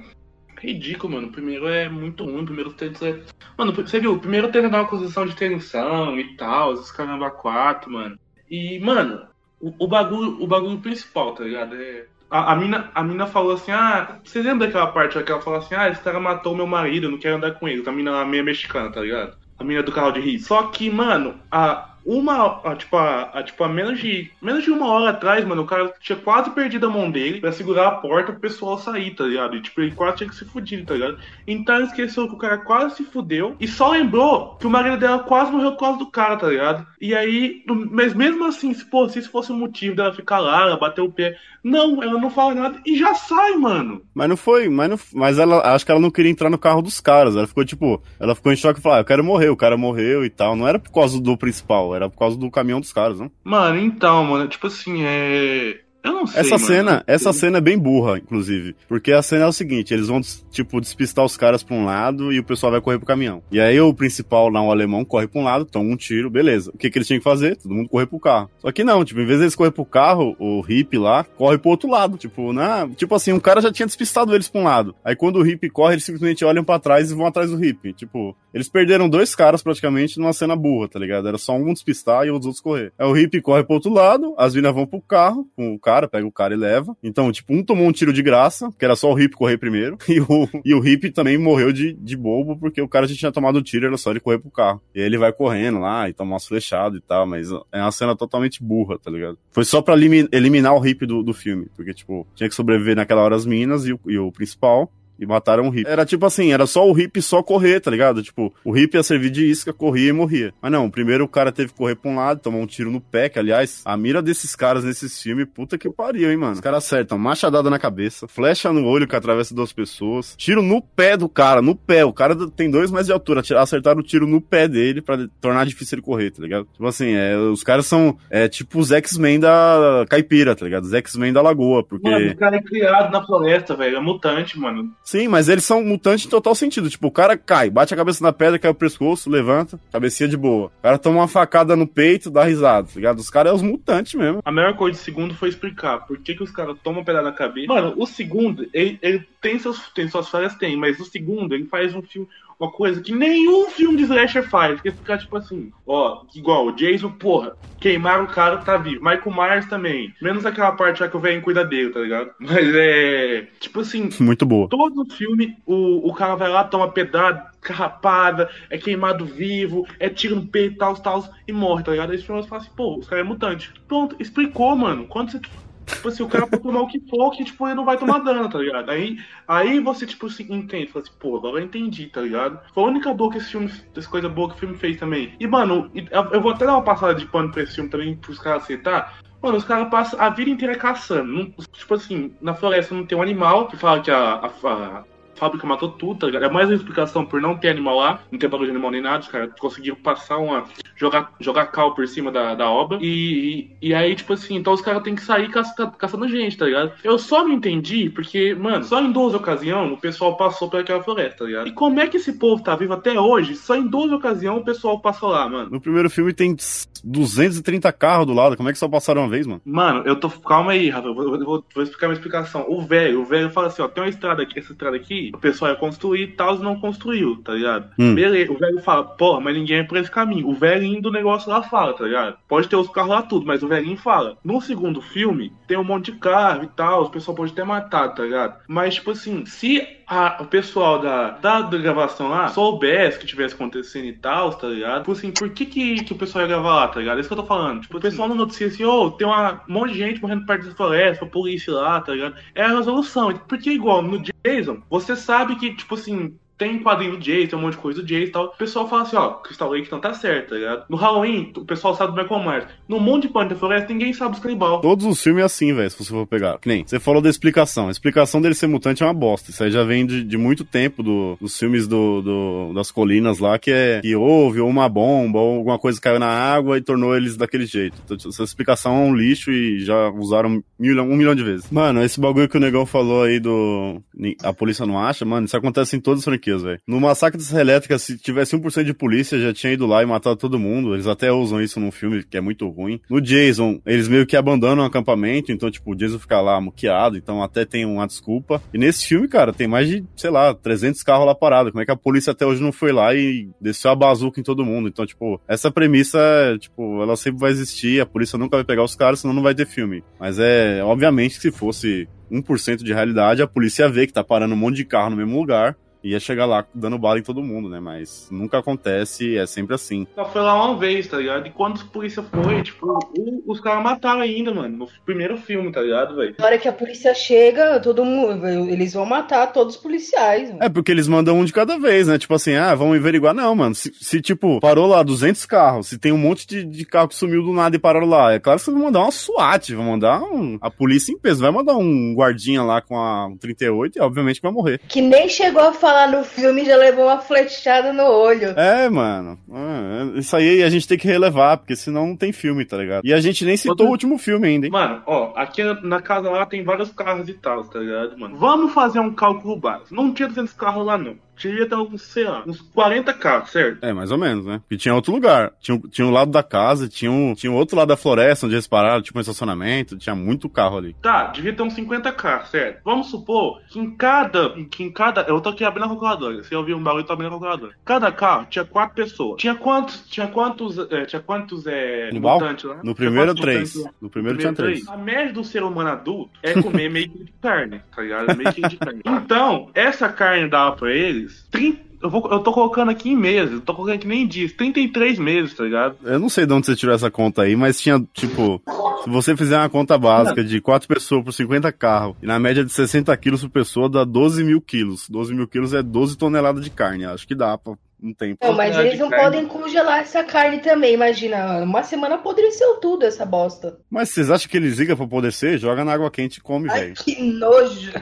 ridículo, mano. O primeiro é muito ruim, o primeiro tênis é. Mano, você viu, o primeiro tênis dá uma posição de tensão e tal, os caramba quatro, mano. E, mano, o, o bagulho, o bagulho principal, tá ligado? É. A, a, mina, a mina falou assim, ah, você lembra daquela parte que ela falou assim, ah, esse cara matou meu marido, eu não quero andar com ele. A mina lá meio mexicana, tá ligado? A mina do carro de rio. Só que, mano, a, uma, tipo, a, a, tipo, a menos de, menos de uma hora atrás, mano, o cara tinha quase perdido a mão dele pra segurar a porta pro pessoal sair, tá ligado? E, tipo, ele quase tinha que se fudir, tá ligado? Então ele esqueceu que o cara quase se fudeu e só lembrou que o marido dela quase morreu por causa do cara, tá ligado? E aí, mas mesmo assim, se, pô, se isso fosse o motivo dela ficar lá, ela bater o pé, não, ela não fala nada e já sai, mano. Mas não foi, mas, não, mas ela acho que ela não queria entrar no carro dos caras. Ela ficou tipo, ela ficou em choque e falou: ah, eu quero morrer, o cara morreu e tal. Não era por causa do principal, era por causa do caminhão dos caras, não? Mano, então, mano, tipo assim, é. Eu não sei. Essa mano. cena, essa cena é bem burra, inclusive. Porque a cena é o seguinte, eles vão, tipo, despistar os caras pra um lado e o pessoal vai correr pro caminhão. E aí o principal lá, o alemão, corre pra um lado, toma um tiro, beleza. O que que eles tinham que fazer? Todo mundo correr pro carro. Só que não, tipo, em vez deles correr pro carro, o hippie lá corre pro outro lado. Tipo, na, tipo assim, um cara já tinha despistado eles pra um lado. Aí quando o hippie corre, eles simplesmente olham pra trás e vão atrás do hippie. Tipo, eles perderam dois caras praticamente numa cena burra, tá ligado? Era só um despistar e os outros correr. Aí o hippie corre pro outro lado, as minas vão pro carro, com o cara, pega o cara e leva. Então, tipo, um tomou um tiro de graça, que era só o hippie correr primeiro, e o, e o hippie também morreu de, de bobo, porque o cara já tinha tomado o tiro, era só ele correr pro carro. E ele vai correndo lá e toma umas flechadas e tal, mas é uma cena totalmente burra, tá ligado? Foi só pra elimi- eliminar o hippie do, do filme, porque, tipo, tinha que sobreviver naquela hora as minas e o, e o principal. E mataram o hippie. Era tipo assim, era só o hippie só correr, tá ligado? Tipo, o hippie ia servir de isca, corria e morria. Mas não, primeiro o cara teve que correr pra um lado, tomar um tiro no pé, que aliás, a mira desses caras nesses filmes, puta que pariu, hein, mano. Os caras acertam machadada na cabeça, flecha no olho que atravessa duas pessoas, tiro no pé do cara, no pé. O cara tem dois metros de altura, acertaram o tiro no pé dele pra tornar difícil ele correr, tá ligado? Tipo assim, é, os caras são é, tipo os X-Men da caipira, tá ligado? Os X-Men da lagoa, porque... Mano, o cara é criado na floresta, velho. É mutante, mano. Sim, mas eles são mutantes em total sentido. Tipo, o cara cai, bate a cabeça na pedra, cai o pescoço, levanta, cabecinha de boa. O cara toma uma facada no peito, dá risada, tá ligado? Os caras é os mutantes mesmo. A melhor coisa do segundo foi explicar por que, que os caras tomam pedaço na cabeça. Mano, o segundo, ele, ele tem, seus, tem suas falhas, tem, mas o segundo, ele faz um filme, uma coisa que nenhum filme de slasher faz. Que é ficar tipo assim, ó, igual o Jason, porra, queimaram o cara, tá vivo. Michael Myers também. Menos aquela parte lá que o velho cuida dele, tá ligado? Mas é. Tipo assim, Muito boa. Todo filme, o, o cara vai lá, toma pedrada, carrapada, é queimado vivo, é tiro no peito, tal, tal, e morre, tá ligado? Aí os filmes falam assim, pô, os caras é mutante. Pronto, explicou, mano. Quando você. Tipo assim, o cara pode tomar o que for, que tipo, ele não vai tomar dano, tá ligado? Aí, aí você, tipo assim, entende, fala assim, pô, agora eu entendi, tá ligado? Foi a única boa que esse filme, essa coisa boa que o filme fez também. E, mano, eu vou até dar uma passada de pano pra esse filme também, pros caras aceitar. Mano, os caras passam a vida inteira caçando. Tipo assim, na floresta não tem um animal que fala que a- a fábrica matou tudo, tá ligado? É mais uma explicação por não ter animal lá, não ter bagulho de animal nem nada, os caras conseguiram passar uma. jogar, jogar cal por cima da, da obra. E, e, e aí, tipo assim, então os caras têm que sair caça, caçando gente, tá ligado? Eu só não entendi, porque, mano, só em duas ocasiões o pessoal passou por aquela floresta, tá ligado? E como é que esse povo tá vivo até hoje? Só em duas ocasiões o pessoal passou lá, mano. No primeiro filme tem 230 carros do lado. Como é que só passaram uma vez, mano? Mano, eu tô. Calma aí, Rafa. Eu vou, vou- vou explicar uma explicação. O velho, o velho fala assim, ó, tem uma estrada aqui, essa estrada aqui, o pessoal ia construir e tal, não construiu, tá ligado? Hum. Beleza, o velho fala, porra, mas ninguém é por esse caminho. O velhinho do negócio lá fala, tá ligado? Pode ter os carros lá tudo, mas o velhinho fala. No segundo filme, tem um monte de carro e tal, o pessoal pode ter matado, tá ligado? Mas, tipo assim, se a- o pessoal da, da, da gravação lá soubesse que tivesse acontecendo e tal, tá ligado? Tipo assim, por que, que, que o pessoal ia gravar lá, tá ligado? É isso que eu tô falando. Tipo, o pessoal não noticia assim, ô, tem uma, um monte de gente morrendo perto da floresta, a polícia lá, tá ligado? É a resolução. Porque igual no Jason, você sabe que, tipo assim, tem quadrinho do Jason, tem um monte de coisa do Jason e tal. O pessoal fala assim, ó, Crystal Lake não tá certo, tá ligado? No Halloween, o pessoal sabe do Michael Myers. No monte de da Floresta, ninguém sabe dos canibal. Todos os filmes é assim, velho, se você for pegar. Que nem, você falou da explicação. A explicação dele ser mutante é uma bosta. Isso aí já vem de, de muito tempo do- dos filmes do, do- das colinas lá, que é que houve ou uma bomba ou alguma coisa caiu na água e tornou eles daquele jeito. Então, essa explicação é um lixo e já usaram milhão, um milhão de vezes. Mano, esse bagulho que o negão falou aí do. A polícia não acha, mano, isso acontece em todas as franquias, velho. No massacre da Serra Elétrica, se tivesse 1% de polícia, já tinha ido lá e matado todo mundo. Eles até usam isso num filme que é muito ruim. No Jason, eles meio que abandonam o acampamento, então, tipo, o Jason fica lá muqueado, então até tem uma desculpa. E nesse filme, cara, tem mais de, sei lá, 300 carros lá parados. Como é que a polícia até hoje não foi lá e desceu a bazuca em todo mundo? Então, tipo, essa premissa, tipo, ela sempre vai existir, a polícia nunca vai pegar os caras, senão não vai ter filme. Mas é, obviamente, que se fosse 1% de realidade, a polícia ia ver que tá parando um monte de carro no mesmo lugar. E Ia chegar lá dando bala em todo mundo, né? Mas nunca acontece, é sempre assim. Só foi lá uma vez, tá ligado? E quando a polícia foi, tipo, os caras mataram ainda, mano. No primeiro filme, tá ligado, velho? Na hora que a polícia chega, todo mundo, eles vão matar todos os policiais. mano. É porque eles mandam um de cada vez, né? Tipo assim, ah, vamos averiguar. Não, mano. Se, se, tipo, parou lá 200 carros, se tem um monte de, de carro que sumiu do nada e pararam lá, é claro que você vai mandar uma SWAT, vai mandar um, a polícia em peso, vai mandar um guardinha lá com a 38 e obviamente vai morrer. Que nem chegou a falar no filme já levou uma flechada no olho. É, mano. É, isso aí a gente tem que relevar, porque senão não tem filme, tá ligado? E a gente nem citou Outro- o último filme ainda, hein? Mano, ó, aqui na casa lá tem vários carros e tal, tá ligado, mano? Vamos fazer um cálculo básico. Não tinha 200 carros lá, não. Tinha ter uns, sei lá, uns 40 carros, certo? É, mais ou menos, né? Porque tinha outro lugar. Tinha, tinha um lado da casa, tinha um, tinha um outro lado da floresta onde eles pararam, tipo um estacionamento, tinha muito carro ali. Tá, devia ter uns 50 carros, certo? Vamos supor que em cada. Que em cada. Eu tô aqui abrindo a calculadora. Se eu ouvir um barulho, eu tô abrindo a calculadora. Cada carro tinha quatro pessoas. Tinha quantos. Tinha quantos. É, tinha quantos é, No mutantes lá? No Tinha primeiro, três. No primeiro tinha três. A média do ser humano adulto é comer meio quilo de carne, tá ligado? Meio quilo de carne. Então, essa carne dava pra eles 30. Eu, vou, eu tô colocando aqui em meses, eu tô colocando aqui nem dias, 33 meses, tá ligado? Eu não sei de onde você tirou essa conta aí, mas tinha, tipo, se você fizer uma conta básica de 4 pessoas por 50 carros, e na média de 60 quilos por pessoa, dá 12 mil quilos. 12 mil quilos é 12 toneladas de carne. Acho que dá pra um tempo. Não, mas eles não carne. podem congelar essa carne também, imagina. Uma semana apodreceu tudo essa bosta. Mas vocês acham que eles ligam pra apodrecer? Joga na água quente e come, velho. que nojo.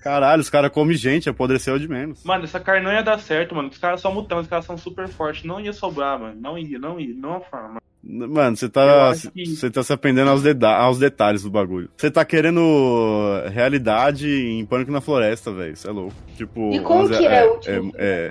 Caralho, os caras comem gente, apodreceu de menos. Mano, essa carne não ia dar certo, mano. Os caras são mutantes, os caras são super fortes. Não ia sobrar, mano. Não ia, não ia, não forma. Mano, você tá, que- você tá se aprendendo aos, deda- aos detalhes do bagulho. Você tá querendo realidade em Pânico na Floresta, velho. Isso é louco. Tipo, E como que é, o último é- filme? é-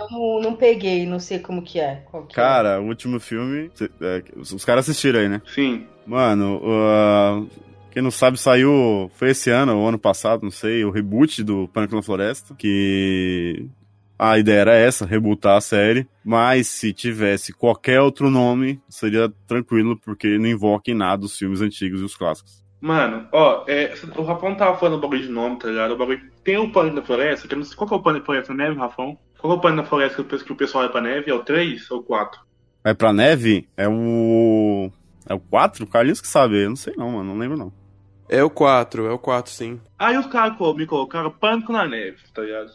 Eu não, não peguei, não sei como que é. Qual que é. Cara, o último filme. cê- é, os os caras assistiram aí, né? Sim. Mano, uh, quem não sabe, saiu. Foi esse ano ou ano passado, não sei, o reboot do Pânico na Floresta. Que. A ideia era essa, rebootar a série. Mas se tivesse qualquer outro nome, seria tranquilo, porque não invoca em nada os filmes antigos e os clássicos. Mano, ó, é, o Rafão tava falando bagulho de nome, tá ligado? O bagulho. Tem o pânico da floresta, que eu não sei qual que é o pânico da floresta na neve, Rafão? Qual é o pânico da floresta que o que o pessoal vai pra neve? É o 3 ou o 4? Vai pra neve? É o. É o 4? O Carlinhos que sabe. Eu não sei não, mano. Não lembro não. É o 4, é o 4 sim. Aí os caras me colocaram pânico na neve, tá ligado?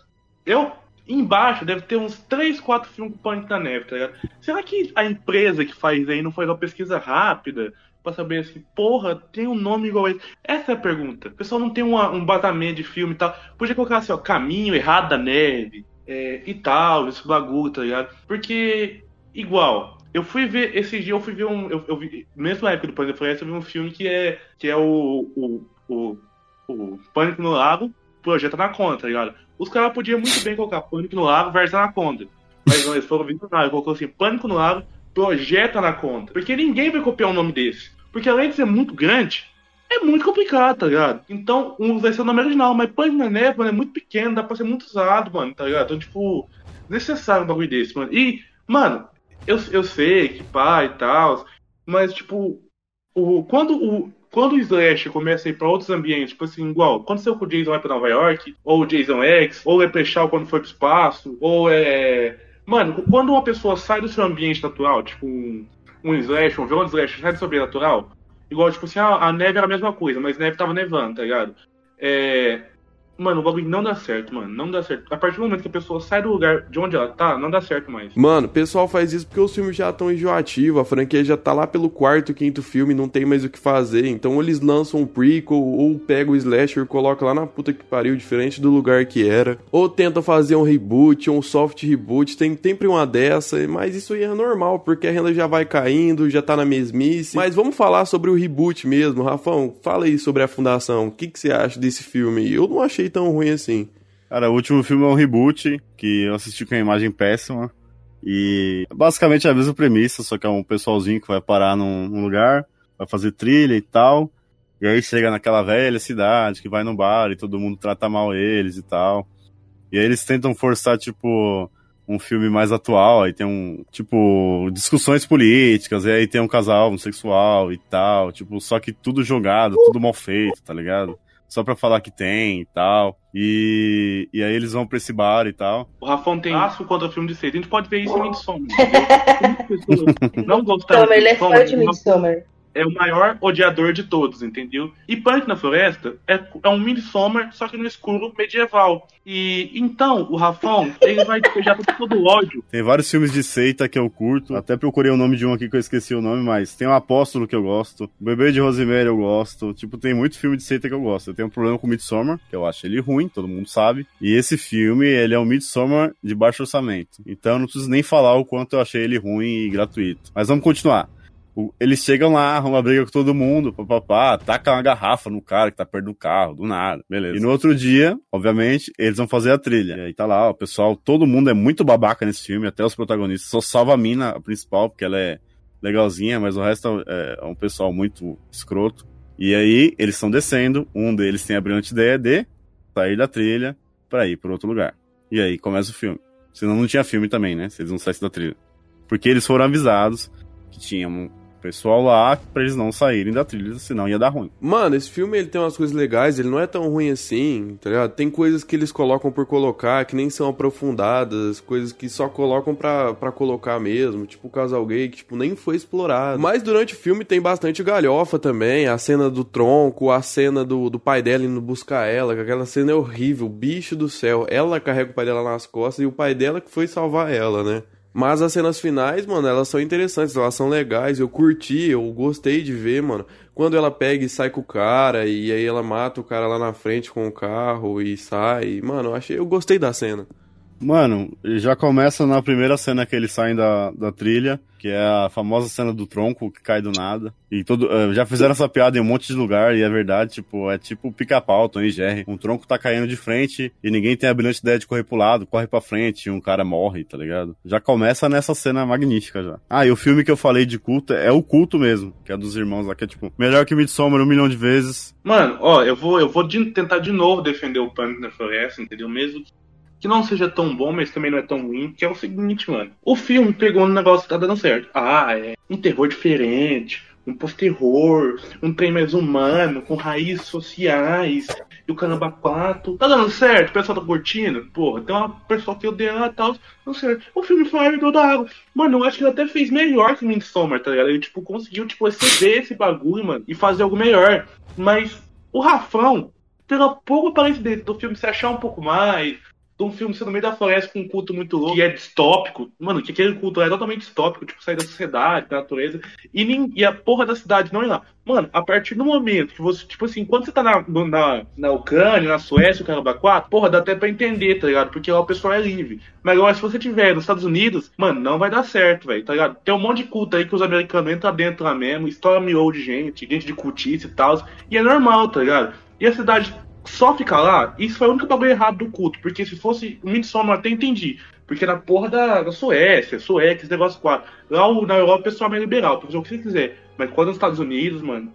Eu. Embaixo deve ter uns 3, 4 filmes com pânico na neve, tá ligado? Será que a empresa que faz aí não faz uma pesquisa rápida pra saber assim, porra, tem um nome igual a esse? Essa é a pergunta. O pessoal não tem uma- um batamento de filme e tal. Podia colocar assim, ó, caminho errado da neve é, e tal, esse bagulho, tá ligado? Porque, igual, eu fui ver, esse dia eu fui ver um. Eu, eu vi, mesmo na época do Pânico Floresta, eu vi um filme que é, que é o, o, o, o Pânico no Lago, Projeto Anaconda, tá ligado? Os caras podiam muito bem colocar Pânico no Lago versus Anaconda. Mas não, eles foram visionários, colocou assim, Pânico no Lago, Projeto Anaconda. Porque ninguém vai copiar um nome desse. Porque além de ser muito grande, é muito complicado, tá ligado? Então, um vai ser o nome original, mas Pânico na Neve, mano, é muito pequeno, dá pra ser muito usado, mano, tá ligado? Então, tipo, necessário um bagulho desse, mano. E, mano, eu, eu sei que pá e tal, mas, tipo, o, quando o, quando o Slash começa a ir pra outros ambientes, tipo assim, igual, quando seu o Jason vai pra Nova York, ou o Jason X, ou o Leprechaun quando foi pro espaço, ou é. Mano, quando uma pessoa sai do seu ambiente natural, tipo um, um Slash, um vilão de Slash, sai do seu ambiente natural, igual, tipo assim, a, a neve era a mesma coisa, mas neve tava nevando, tá ligado? É. Mano, o bagulho não dá certo, mano. Não dá certo. A partir do momento que a pessoa sai do lugar de onde ela tá, não dá certo mais. Mano, o pessoal faz isso porque os filmes já estão enjoativos, a franquia já tá lá pelo quarto, quinto filme, não tem mais o que fazer. Então eles lançam um prequel, ou pega o slasher e coloca lá na puta que pariu, diferente do lugar que era. Ou tenta fazer um reboot, um soft reboot, tem sempre uma dessa, mas isso aí é normal, porque a renda já vai caindo, já tá na mesmice. Mas vamos falar sobre o reboot mesmo. Rafão, fala aí sobre a Fundação. O que, que você acha desse filme? Eu não achei tão ruim assim. Cara, o último filme é um reboot, que eu assisti com a imagem péssima. E basicamente é a mesma premissa, só que é um pessoalzinho que vai parar num, num lugar, vai fazer trilha e tal. E aí chega naquela velha cidade que vai no bar e todo mundo trata mal eles e tal. E aí eles tentam forçar, tipo, um filme mais atual, aí tem um, tipo, discussões políticas, e aí tem um casal homossexual e tal, tipo, só que tudo jogado, tudo mal feito, tá ligado? Só pra falar que tem e tal. E, e aí eles vão pra esse bar e tal. O Rafão tem asco contra o filme de seis. A gente pode ver isso em Midsommar. não gostaram Então, ele é fã de Midsommar. É o maior odiador de todos, entendeu? E Punk na Floresta é, é um Midsommar, só que no escuro medieval. E então, o Rafão, ele vai despejar todo o ódio. Tem vários filmes de seita que eu curto. Até procurei o nome de um aqui que eu esqueci o nome, mas tem o Apóstolo que eu gosto. O Bebê de Rosemary eu gosto. Tipo, tem muito filme de seita que eu gosto. Eu tenho um problema com Midsommar, que eu acho ele ruim, todo mundo sabe. E esse filme, ele é um Midsommar de baixo orçamento. Então eu não preciso nem falar o quanto eu achei ele ruim e gratuito. Mas vamos continuar. Eles chegam lá, arrumam briga com todo mundo, papapá, taca uma garrafa no cara que tá perto do carro, do nada, beleza. E no outro dia, obviamente, eles vão fazer a trilha. E aí tá lá, o pessoal, todo mundo é muito babaca nesse filme, até os protagonistas. Só salva a mina, a principal, porque ela é legalzinha, mas o resto é, é um pessoal muito escroto. E aí, eles estão descendo, um deles tem a brilhante ideia de sair da trilha pra ir pra outro lugar. E aí começa o filme. Senão não tinha filme também, né? Se eles não saíssem da trilha. Porque eles foram avisados que tinha um pessoal lá pra eles não saírem da trilha, senão ia dar ruim. Mano, esse filme ele tem umas coisas legais, ele não é tão ruim assim, tá ligado? Tem coisas que eles colocam por colocar, que nem são aprofundadas, coisas que só colocam pra, pra colocar mesmo, tipo o casal gay, que tipo, nem foi explorado. Mas durante o filme tem bastante galhofa também, a cena do tronco, a cena do, do pai dela indo buscar ela, que aquela cena é horrível, bicho do céu. Ela carrega o pai dela nas costas e o pai dela que foi salvar ela, né? Mas as cenas finais, mano, elas são interessantes, elas são legais, eu curti, eu gostei de ver, mano. Quando ela pega e sai com o cara, e aí ela mata o cara lá na frente com o carro e sai. Mano, eu achei, eu gostei da cena. Mano, já começa na primeira cena que eles saem da, da trilha, que é a famosa cena do tronco que cai do nada. E todo, eh, já fizeram essa piada em um monte de lugar, e é verdade, tipo, é tipo pica-pau, Tom e Jerry. Um tronco tá caindo de frente e ninguém tem a brilhante ideia de correr pro lado, corre pra frente e um cara morre, tá ligado? Já começa nessa cena magnífica já. Ah, e o filme que eu falei de culto é o culto mesmo, que é dos irmãos lá, que é tipo, melhor que Midsommar um milhão de vezes. Mano, ó, eu vou, eu vou de- tentar de novo defender o Punk na Floresta, entendeu? Mesmo que não seja tão bom, mas também não é tão ruim, que é o seguinte, mano. O filme pegou um negócio que tá dando certo. Ah, é um terror diferente, um pós-terror, um trem mais humano, com raízes sociais, e o caramba 4. Tá dando certo? O pessoal tá curtindo? Porra, tem uma pessoa que odeia e tal. Não sei. O filme foi árido da água. Mano, eu acho que ele até fez melhor que Midsommar, tá ligado? Ele, tipo, conseguiu, tipo, exceder esse bagulho, mano, e fazer algo melhor. Mas o Rafão, pela pouca aparência dele, do filme se achar um pouco mais, de um filme ser no meio da floresta com um culto muito louco, que é distópico. Mano, que aquele culto é totalmente distópico, tipo, sair da sociedade, da natureza. E, nem, e a porra da cidade não ir lá. Mano, a partir do momento que você, tipo assim, quando você tá na, na, na Ucrânia, na Suécia, o caramba 4, porra, dá até pra entender, tá ligado? Porque lá o pessoal é livre. Mas agora, se você tiver nos Estados Unidos, mano, não vai dar certo, velho, tá ligado? Tem um monte de culto aí que os americanos entram dentro lá mesmo, estoura miolo de gente, gente de cultice e tal. E é normal, tá ligado? E a cidade só fica lá, isso foi o único bagulho errado do culto, porque se fosse o Midsommar até entendi, porque na porra da, da Suécia, Suécia, esse negócio 4, lá o- na Europa o pessoal é meio liberal, pode fazer o que você quiser, mas quando nos Estados Unidos, mano,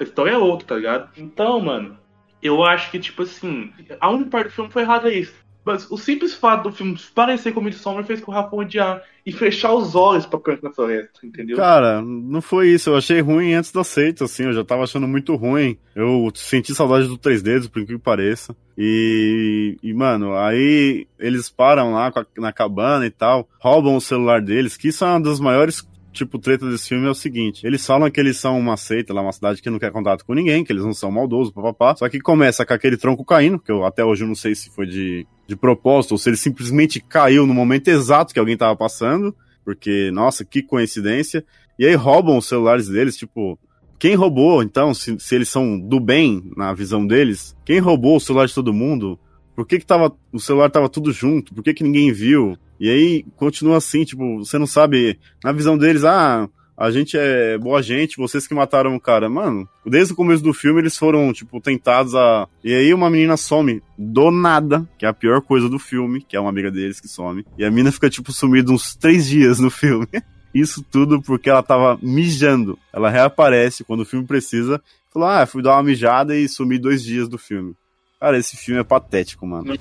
a história é outra, tá ligado? Então, mano, eu acho que, tipo assim, a única parte do filme foi errada é isso. Mas o simples fato do filme parecer com Midsommar fez com o Rafão odiar e fechar os olhos pra Prank na Floresta, entendeu? Cara, não foi isso. Eu achei ruim antes do aceito, assim. Eu já tava achando muito ruim. Eu senti saudade do 3D, por incrível que pareça. E, e, mano, aí eles param lá na cabana e tal, roubam o celular deles, que isso é uma das maiores tipo, treta desse filme é o seguinte: eles falam que eles são uma seita lá, uma cidade que não quer contato com ninguém, que eles não são maldosos, papapá. Só que começa com aquele tronco caindo, que eu até hoje não sei se foi de, de propósito ou se ele simplesmente caiu no momento exato que alguém tava passando, porque, nossa, que coincidência. E aí roubam os celulares deles, tipo. Quem roubou, então, se, se eles são do bem na visão deles, quem roubou o celular de todo mundo? Por que, que tava, o celular tava tudo junto? Por que, que ninguém viu? E aí continua assim, tipo, você não sabe, na visão deles, ah, a gente é boa gente, vocês que mataram o cara. Mano, desde o começo do filme eles foram, tipo, tentados a. E aí uma menina some do nada, que é a pior coisa do filme, que é uma amiga deles que some. E a menina fica, tipo, sumida uns três dias no filme. Isso tudo porque ela tava mijando. Ela reaparece quando o filme precisa. Falou, ah, fui dar uma mijada e sumi dois dias do filme. Cara, esse filme é patético, mano.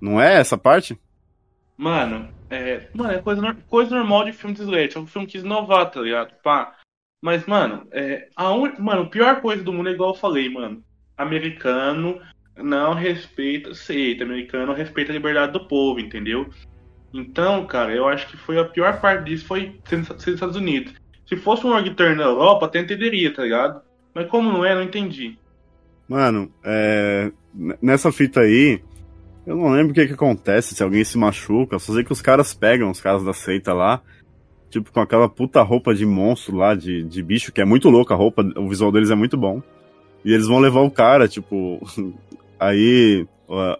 Não é essa parte? Mano, é. Mano, é coisa, coisa normal de filme de slasher. O filme quis inovar, tá ligado? Pá. Mas, mano, é. A un... Mano, pior coisa do mundo é igual eu falei, mano. Americano não respeita. Seita, americano respeita a liberdade do povo, entendeu? Então, cara, eu acho que foi a pior parte disso foi ser nos Estados Unidos. Se fosse um Org Turn na Europa, até entenderia, tá ligado? Mas como não é, não entendi. Mano, é. Nessa fita aí, eu não lembro o que que acontece, se alguém se machuca. Só sei que os caras pegam, os caras da seita lá, tipo, com aquela puta roupa de monstro lá, de, de bicho, que é muito louca a roupa, o visual deles é muito bom. E eles vão levar o cara, tipo. Aí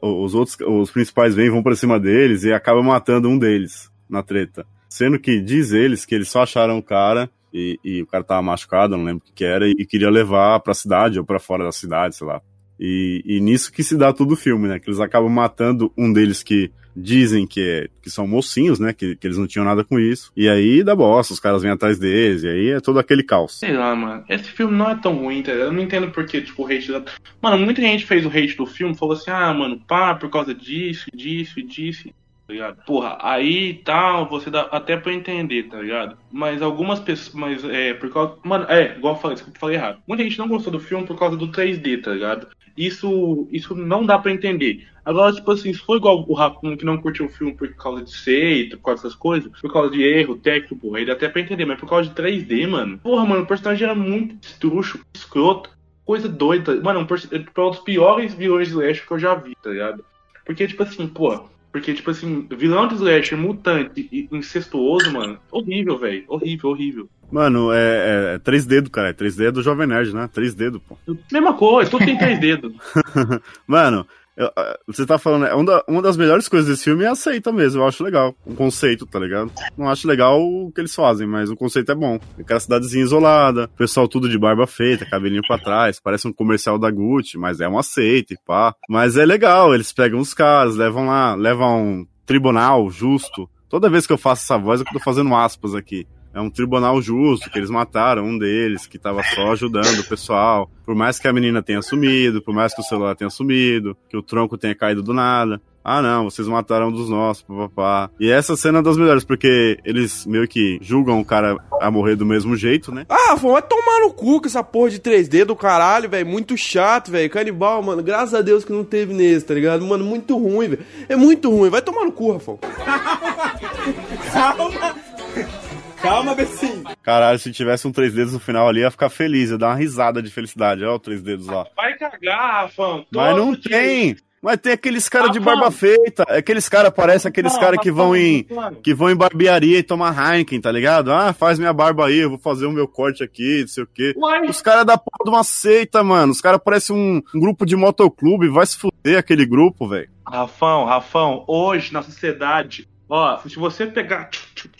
os outros, os principais vêm, vão pra cima deles e acabam matando um deles na treta. Sendo que diz eles que eles só acharam o cara e, e o cara tava machucado, não lembro o que, que era, e queria levar pra cidade ou pra fora da cidade, sei lá. E, e nisso que se dá todo o filme, né? Que eles acabam matando um deles que dizem que, é, que são mocinhos, né? Que, que eles não tinham nada com isso. E aí dá bosta, os caras vêm atrás deles, e aí é todo aquele caos. Sei lá, mano. Esse filme não é tão ruim, tá? Eu não entendo por que, tipo, o hate da... Mano, muita gente fez o hate do filme, falou assim, ah, mano, pá, por causa disso, disso, disso, ligado? Porra, aí tal, você dá até pra entender, tá ligado? Mas algumas pessoas, mas é, por causa... Mano, é, igual eu falei, desculpa, falei errado. Muita gente não gostou do filme por causa do 3D, tá ligado? Isso, isso não dá pra entender. Agora, tipo assim, se for igual o Raccoon que não curtiu o filme por causa de seita, por causa dessas coisas, por causa de erro técnico, porra, aí dá até pra entender, mas por causa de 3D, mano. Porra, mano, o personagem era muito estruxo, escroto, coisa doida. Mano, um perso- é um dos piores vilões de slasher que eu já vi, tá ligado? Porque, tipo assim, pô, porque, tipo assim, vilão de slasher, mutante e incestuoso, mano, horrível, velho. Horrível, horrível. Mano, é, é, é três dedos, cara. É três dedos do Jovem Nerd, né? Três dedos, pô. Mesma coisa, tudo tem três dedos. Mano, você tá falando, é, uma, da- uma das melhores coisas desse filme é a seita mesmo, eu acho legal. O conceito, tá ligado? Não acho legal o que eles fazem, mas o conceito é bom. Aquela cidadezinha isolada, pessoal tudo de barba feita, cabelinho pra trás, parece um comercial da Gucci, mas é uma seita e pá. Mas é legal, eles pegam os caras, levam lá, levam um tribunal justo. Toda vez que eu faço essa voz, eu tô fazendo aspas aqui. É um tribunal justo, que eles mataram um deles, que tava só ajudando o pessoal. Por mais que a menina tenha sumido, por mais que o celular tenha sumido, que o tronco tenha caído do nada. Ah, não, vocês mataram um dos nossos, papapá. E essa cena é das melhores, porque eles meio que julgam o cara a morrer do mesmo jeito, né? Ah, Rafão, vai tomar no cu com essa porra de 3D do caralho, velho. Muito chato, velho. Canibal, mano. Graças a Deus que não teve nesse, tá ligado? Mano, muito ruim, velho. É muito ruim. Vai tomar no cu, Rafão. Calma! Calma, Bessinho! Caralho, se tivesse um três dedos no final ali, ia ficar feliz, ia dar uma risada de felicidade. Olha o três dedos lá. Vai cagar, Rafão. Mas não dia. tem! Mas tem aqueles caras de barba feita. Aqueles caras parecem aqueles caras que vão em. mano. Que vão em barbearia e tomar Heineken, tá ligado? Ah, faz minha barba aí, eu vou fazer o meu corte aqui, não sei o quê. Uai. Os caras da porra de uma seita, mano. Os caras parecem um, um grupo de motoclube. Vai se fuder aquele grupo, velho. Rafão, Rafão, hoje na sociedade, ó, se você pegar,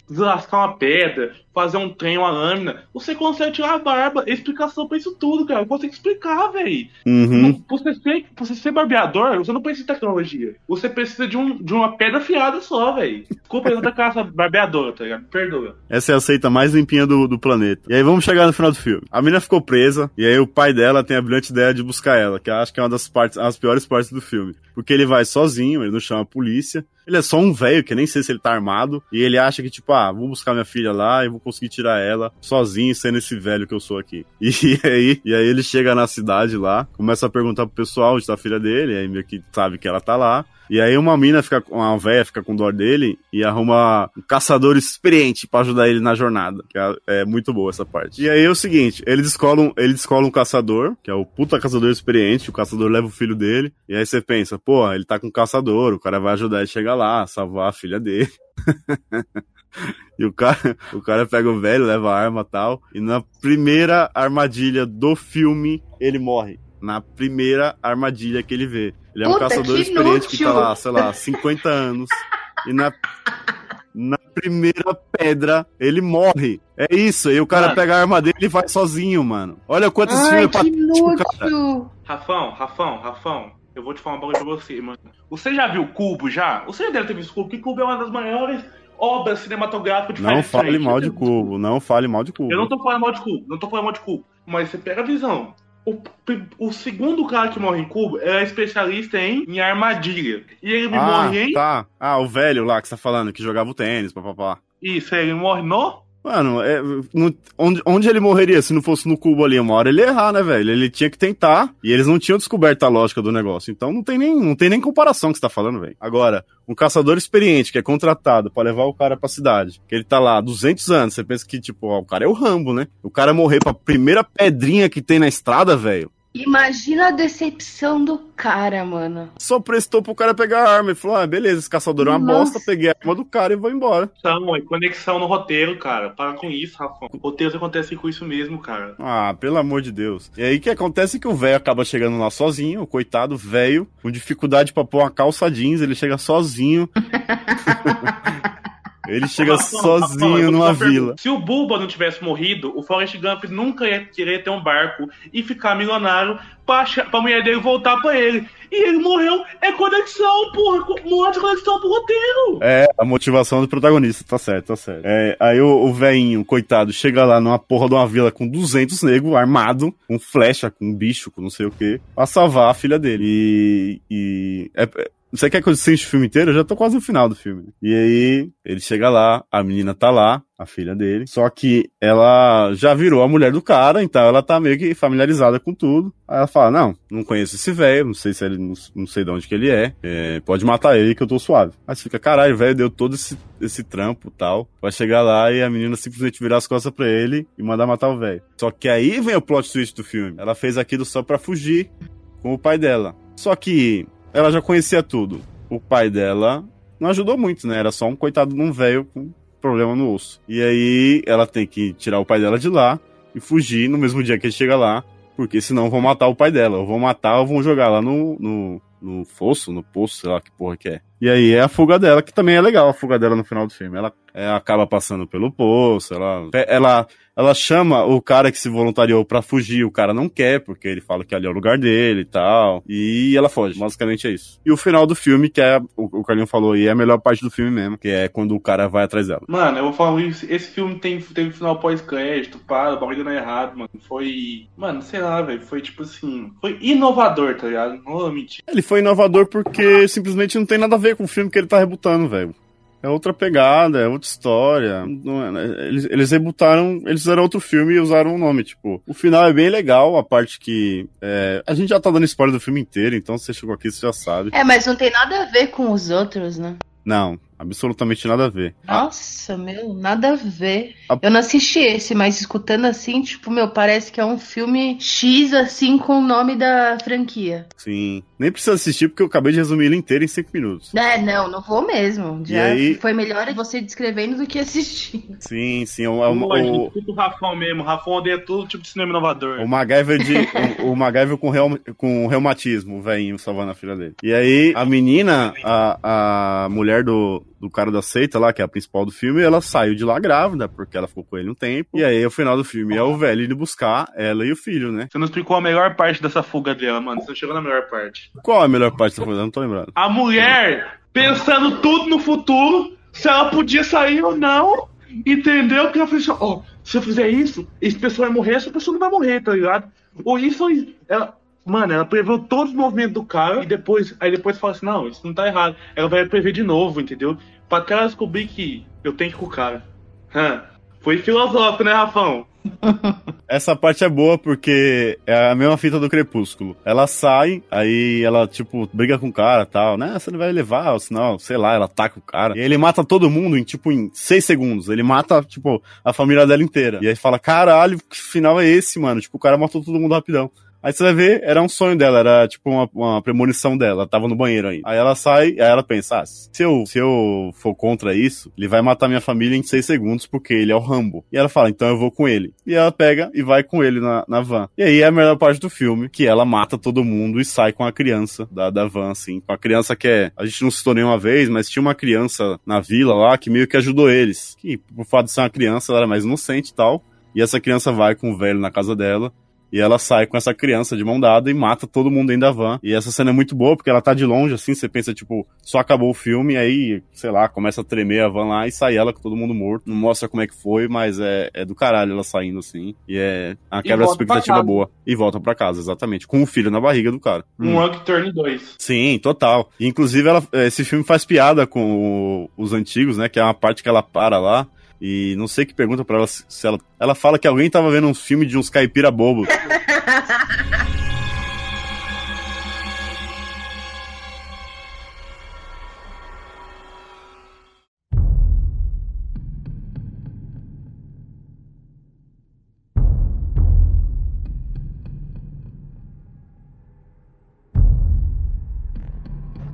deslascar uma pedra, fazer um trem, uma lâmina, você consegue tirar a barba. Explicação pra isso tudo, cara. Você tem que explicar, velho. Uhum. Você, ser, você ser barbeador, você não precisa de tecnologia. Você precisa de, um, de uma pedra afiada só, velho. Desculpa, eu da caça barbeadora, tá ligado? Perdoa. Essa é a seita mais limpinha do, do planeta. E aí vamos chegar no final do filme. A menina ficou presa, e aí o pai dela tem a brilhante ideia de buscar ela, que eu acho que é uma das partes, as piores partes do filme. Porque ele vai sozinho, ele não chama a polícia. Ele é só um velho, que nem sei se ele tá armado. E ele acha que, tipo, ah, vou buscar minha filha lá e vou conseguir tirar ela sozinho, sendo esse velho que eu sou aqui. E aí, e aí ele chega na cidade lá, começa a perguntar pro pessoal onde tá a filha dele, aí meio que sabe que ela tá lá. E aí uma mina fica, uma véia fica com dor dele e arruma um caçador experiente pra ajudar ele na jornada. Que é, é muito boa essa parte. E aí é o seguinte, ele descola, um, ele descola um caçador, que é o puta caçador experiente, o caçador leva o filho dele, e aí você pensa, pô, ele tá com um caçador, o cara vai ajudar ele a chegar lá, salvar a filha dele. E o cara, o cara pega o velho, leva a arma e tal. E na primeira armadilha do filme, ele morre. Na primeira armadilha que ele vê. Ele é um Puta, caçador que experiente que tá inútil. lá, sei lá, 50 anos. E na, na primeira pedra, ele morre. É isso. E o cara Mano. pega a arma dele e vai sozinho, mano. Olha quantos Ai, filmes que patéticos, cara. inútil. Rafão, Rafão, Rafão, eu vou te falar um bagulho pra você, mano. Você já viu Cubo já? Você já deve ter visto Cubo, porque Cubo é uma das maiores obras cinematográficas de Não fale mal de cubo. Não fale mal de cubo. Eu não tô falando mal de Cubo, não tô falando mal de Cubo. Mas você pega a visão. O, o segundo cara que morre em Cubo é especialista em, em armadilha. E ele Ah, morre em. tá. Ah, o velho lá que você tá falando, que jogava o tênis, papapá. Isso, ele morre no. Mano, é, no- onde, onde ele morreria se não fosse no cubo ali? Uma hora ele ia errar, né, velho? Ele tinha que tentar e eles não tinham descoberto a lógica do negócio. Então não tem nem, não tem nem comparação que você tá falando, velho. Agora, um caçador experiente que é contratado pra levar o cara pra cidade, que ele tá lá há 200 anos, você pensa que, tipo, ó, o cara é o Rambo, né? O cara morrer pra primeira pedrinha que tem na estrada, velho. Imagina a decepção do cara, mano. Só prestou pro cara pegar a arma e falou: ah, beleza, esse caçador é uma Nossa. bosta, peguei a arma do cara e vou embora. Conexão, é conexão no roteiro, cara. Para com isso, Rafão. Roteiros acontecem com isso mesmo, cara. Ah, pelo amor de Deus. E aí o que acontece é que o velho acaba chegando lá sozinho, o coitado velho, com dificuldade pra pôr uma calça jeans, ele chega sozinho. ele chega sozinho numa vila. Se o Bulba não tivesse morrido, o Forrest Gump nunca ia querer ter um barco e ficar milionário pra, pra mulher dele voltar pra ele. E ele morreu. É conexão, porra. Morre de conexão pro roteiro. É, a motivação do protagonista, tá certo, tá certo. É, aí o, o velhinho, coitado, chega lá numa porra de uma vila com 200 negros, armado, com flecha, com bicho, com não sei o que, pra salvar a filha dele. E. e é- é- você quer que eu assista o filme inteiro? Eu já tô quase no final do filme. E aí, ele chega lá, a menina tá lá, a filha dele. Só que ela já virou a mulher do cara, então ela tá meio que familiarizada com tudo. Aí ela fala: Não, não conheço esse velho, não sei se ele não, sei de onde que ele é. é, Pode matar ele que eu tô suave. Aí você fica, caralho, velho, deu todo esse, esse trampo tal. Vai chegar lá e a menina simplesmente virar as costas pra ele e mandar matar o velho. Só que aí vem o plot twist do filme. Ela fez aquilo só pra fugir com o pai dela. Só que ela já conhecia tudo. O pai dela não ajudou muito, né? Era só um coitado de um velho com problema no osso. E aí ela tem que tirar o pai dela de lá e fugir no mesmo dia que ele chega lá, porque senão vão matar o pai dela. Ou vão matar ou vão jogar lá no, no, no fosso, no poço, sei lá que porra que é. E aí é a fuga dela, que também é legal a fuga dela no final do filme. Ela é, acaba passando pelo poço, ela, ela, ela chama o cara que se voluntariou pra fugir, o cara não quer, porque ele fala que ali é o lugar dele e tal. E ela foge, basicamente é isso. E o final do filme, que é, o, o Carlinho falou aí, é a melhor parte do filme mesmo, que é quando o cara vai atrás dela. Mano, eu vou falar isso. Esse filme tem, teve final pós-crédito, para, o bagulho não é errado, mano. Foi. Mano, sei lá, velho. Foi tipo assim. Foi inovador, tá ligado? Não vou mentir. Ele foi inovador porque simplesmente não tem nada a ver com o filme que ele tá rebutando, velho. É outra pegada, é outra história. É- né? eles, eles rebutaram, eles fizeram outro filme e usaram o nome. Tipo, o final é bem legal, a parte que. é, a gente já tá dando spoiler do filme inteiro, então você chegou aqui, você já sabe. É, mas não tem nada a ver com os outros, né? Não, absolutamente nada a ver. Nossa, meu, nada a ver. A- Eu não assisti esse, mas escutando assim, tipo, meu, parece que é um filme X, assim, com o nome da franquia. Sim. Nem precisa assistir porque eu acabei de resumir ele inteiro em 5 minutos. É, não, não vou mesmo. Já aí? foi melhor você descrevendo do que assistir. Sim, sim. O, o, a gente o, escuta o Rafão mesmo. O Rafão odeia todo tipo de cinema inovador. O MacGyver, de, o, o MacGyver com, reum, com reumatismo, o velhinho salvando a filha dele. E aí, a menina, a, a mulher do, do cara da seita lá, que é a principal do filme, ela saiu de lá grávida, porque ela ficou com ele um tempo. E aí, o final do filme é o velho indo buscar ela e o filho, né? Você não explicou a melhor parte dessa fuga dela, mano. Você não chegou na melhor parte. Qual a melhor parte da coisa? Não tô lembrando. A mulher pensando tudo no futuro, se ela podia sair ou não, entendeu? Que ela falou assim, ó, se eu fizer isso, esse pessoa vai morrer, essa pessoa não vai morrer, tá ligado? Ou isso, ou isso. Ela, mano, ela preveu todos os movimentos do cara e depois, aí depois fala assim, não, isso não tá errado. Ela vai prever de novo, entendeu? Pra até ela descobrir que eu tenho que ir com o cara. Hã? Foi filosófico, né, Rafão? Essa parte é boa porque é a mesma fita do Crepúsculo. Ela sai, aí ela, tipo, briga com o cara tal, né? Você não vai levar, ou senão, sei lá, ela ataca o cara. E ele mata todo mundo em, tipo, em seis segundos. Ele mata, tipo, a família dela inteira. E aí fala, caralho, que final é esse, mano? Tipo, o cara matou todo mundo rapidão. Aí você vai ver, era um sonho dela, era tipo uma, uma premonição dela, ela tava no banheiro aí. Aí ela sai, aí ela pensa, ah, se eu, se eu for contra isso, ele vai matar minha família em seis segundos, porque ele é o Rambo. E ela fala, então eu vou com ele. E ela pega e vai com ele na, na van. E aí é a melhor parte do filme, que ela mata todo mundo e sai com a criança da, da van, assim. Com a criança que é, a gente não citou nenhuma vez, mas tinha uma criança na vila lá que meio que ajudou eles. Que, por fato de ser uma criança, ela era mais inocente e tal. E essa criança vai com o velho na casa dela. E ela sai com essa criança de mão dada e mata todo mundo dentro da van. E essa cena é muito boa, porque ela tá de longe, assim, você pensa, tipo, só acabou o filme, e aí, sei lá, começa a tremer a van lá e sai ela com todo mundo morto. Não mostra como é que foi, mas é, é do caralho ela saindo, assim. E é uma quebra de expectativa boa. E volta pra casa, exatamente. Com o filho na barriga do cara. Um hum. Turn 2. Sim, total. E, inclusive, ela, esse filme faz piada com o, os antigos, né? Que é uma parte que ela para lá. E não sei que pergunta para ela se ela. Ela fala que alguém tava vendo um filme de uns caipira bobo.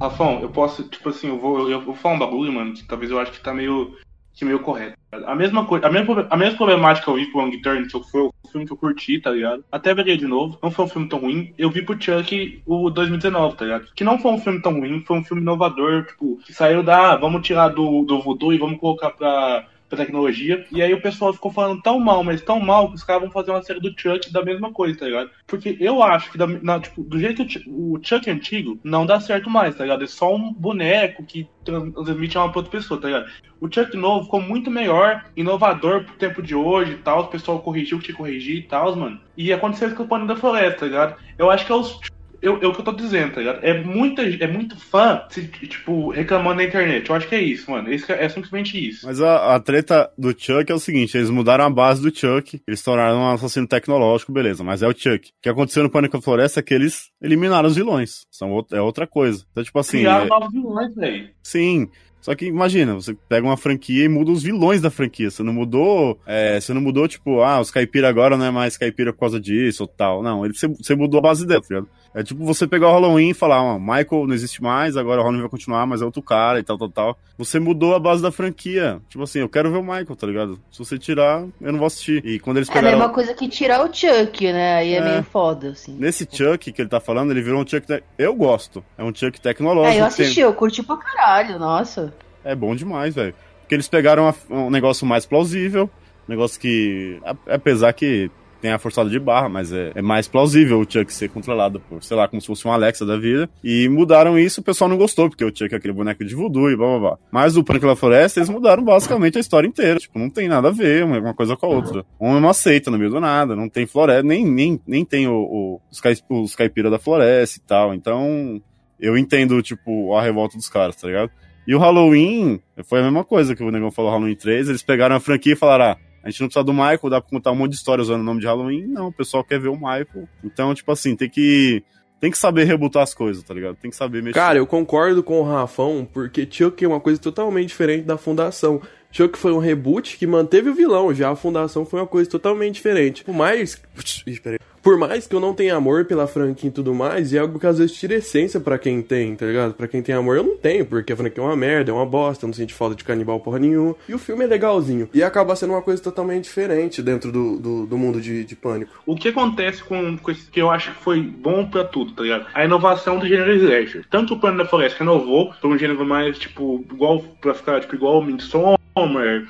Rafão, eu posso, tipo assim, eu vou, eu vou falar um bagulho, mano, que talvez eu acho que tá meio que meio correto. A mesma coisa, a mesma, a mesma problemática eu vi pro Long Turn, que foi o filme que eu curti, tá ligado? Até verei de novo. Não foi um filme tão ruim. Eu vi pro Chuck o 2019, tá ligado? Que não foi um filme tão ruim, foi um filme inovador, tipo, que saiu da, ah, vamos tirar do, do voodoo e vamos colocar pra pra tecnologia. E aí o pessoal ficou falando tão mal, mas tão mal, que os caras vão fazer uma série do Chuck da mesma coisa, tá ligado? Porque eu acho que, da, na, tipo, do jeito que o Chuck antigo não dá certo mais, tá ligado? É só um boneco que transmite uma pra outra pessoa, tá ligado? O Chuck novo ficou muito melhor, inovador pro tempo de hoje e tal. O pessoal corrigiu o que tinha que corrigir e tal, mano. E aconteceu isso com o Pano da Floresta, tá ligado? Eu acho que é os eu, é o que eu tô dizendo, tá ligado? É, muita, é muito fã, se, tipo, reclamando na internet. Eu acho que é isso, mano. Esse, é simplesmente isso. Mas a, a, treta do Chuck é o seguinte: eles mudaram a base do Chuck, eles tornaram um assassino tecnológico, beleza, mas é o Chuck. O que aconteceu no Pânico da Floresta é que eles eliminaram os vilões. São, é outra coisa. Então, tipo assim. Criaram é... novos vilões, velho. Sim. Só que imagina, você pega uma franquia e muda os vilões da franquia. Você não mudou. É, você não mudou, tipo, ah, os caipira agora não é mais caipira por causa disso ou tal. Não, ele, você, você mudou a base dele, tá ligado? É tipo você pegar o Halloween e falar, ó, Michael não existe mais, agora o Halloween vai continuar, mas é outro cara e tal, tal, tal. Você mudou a base da franquia. Tipo assim, eu quero ver o Michael, tá ligado? Se você tirar, eu não vou assistir. E quando eles pegaram... É a mesma coisa que tirar o Chuck, né? Aí é, é meio foda, assim. Nesse Chuck que ele tá falando, ele virou um Chuck... Te... Eu gosto. É um Chuck tecnológico. É, eu assisti, tem... eu curti pra caralho, nossa. É bom demais, velho. Porque eles pegaram um negócio mais plausível, um negócio que... Apesar que tem a forçada de barra, mas é, é, mais plausível o Chuck ser controlado por, sei lá, como se fosse um Alexa da vida. E mudaram isso, o pessoal não gostou, porque o Chuck é aquele boneco de voodoo e blá blá blá. Mas o Pânico da Floresta, eles mudaram basicamente a história inteira. Tipo, não tem nada a ver uma coisa com a outra. Um é uma seita no meio do nada, não tem floresta, nem, nem, nem tem o, o os, cai, os caipira da floresta e tal. Então, eu entendo, tipo, a revolta dos caras, tá ligado? E o Halloween foi a mesma coisa que o Negão falou Halloween 3. Eles pegaram a franquia e falaram: ah, a gente não precisa do Michael, dá pra contar um monte de história usando o nome de Halloween. Não, o pessoal quer ver o Michael. Então, tipo assim, tem que. Tem que saber rebutar as coisas, tá ligado? Tem que saber mexer. Cara, eu concordo com o Rafão, porque Chuck é uma coisa totalmente diferente da Fundação. Chuck foi um reboot que manteve o vilão, já a Fundação foi uma coisa totalmente diferente. Por mais. Por mais que eu não tenha amor pela franquia e tudo mais, é algo que às vezes tira essência pra quem tem, tá ligado? Pra quem tem amor, eu não tenho, porque a franquia é uma merda, é uma bosta, eu não sinto falta de canibal porra nenhuma. E o filme é legalzinho. E acaba sendo uma coisa totalmente diferente dentro do, do, do mundo de, de pânico. O que acontece com, com esse que eu acho que foi bom pra tudo, tá ligado? A inovação do gênero slasher. Tanto o Plano da Floresta renovou pra um gênero mais, tipo, igual, pra ficar, tipo, igual o Midsommar,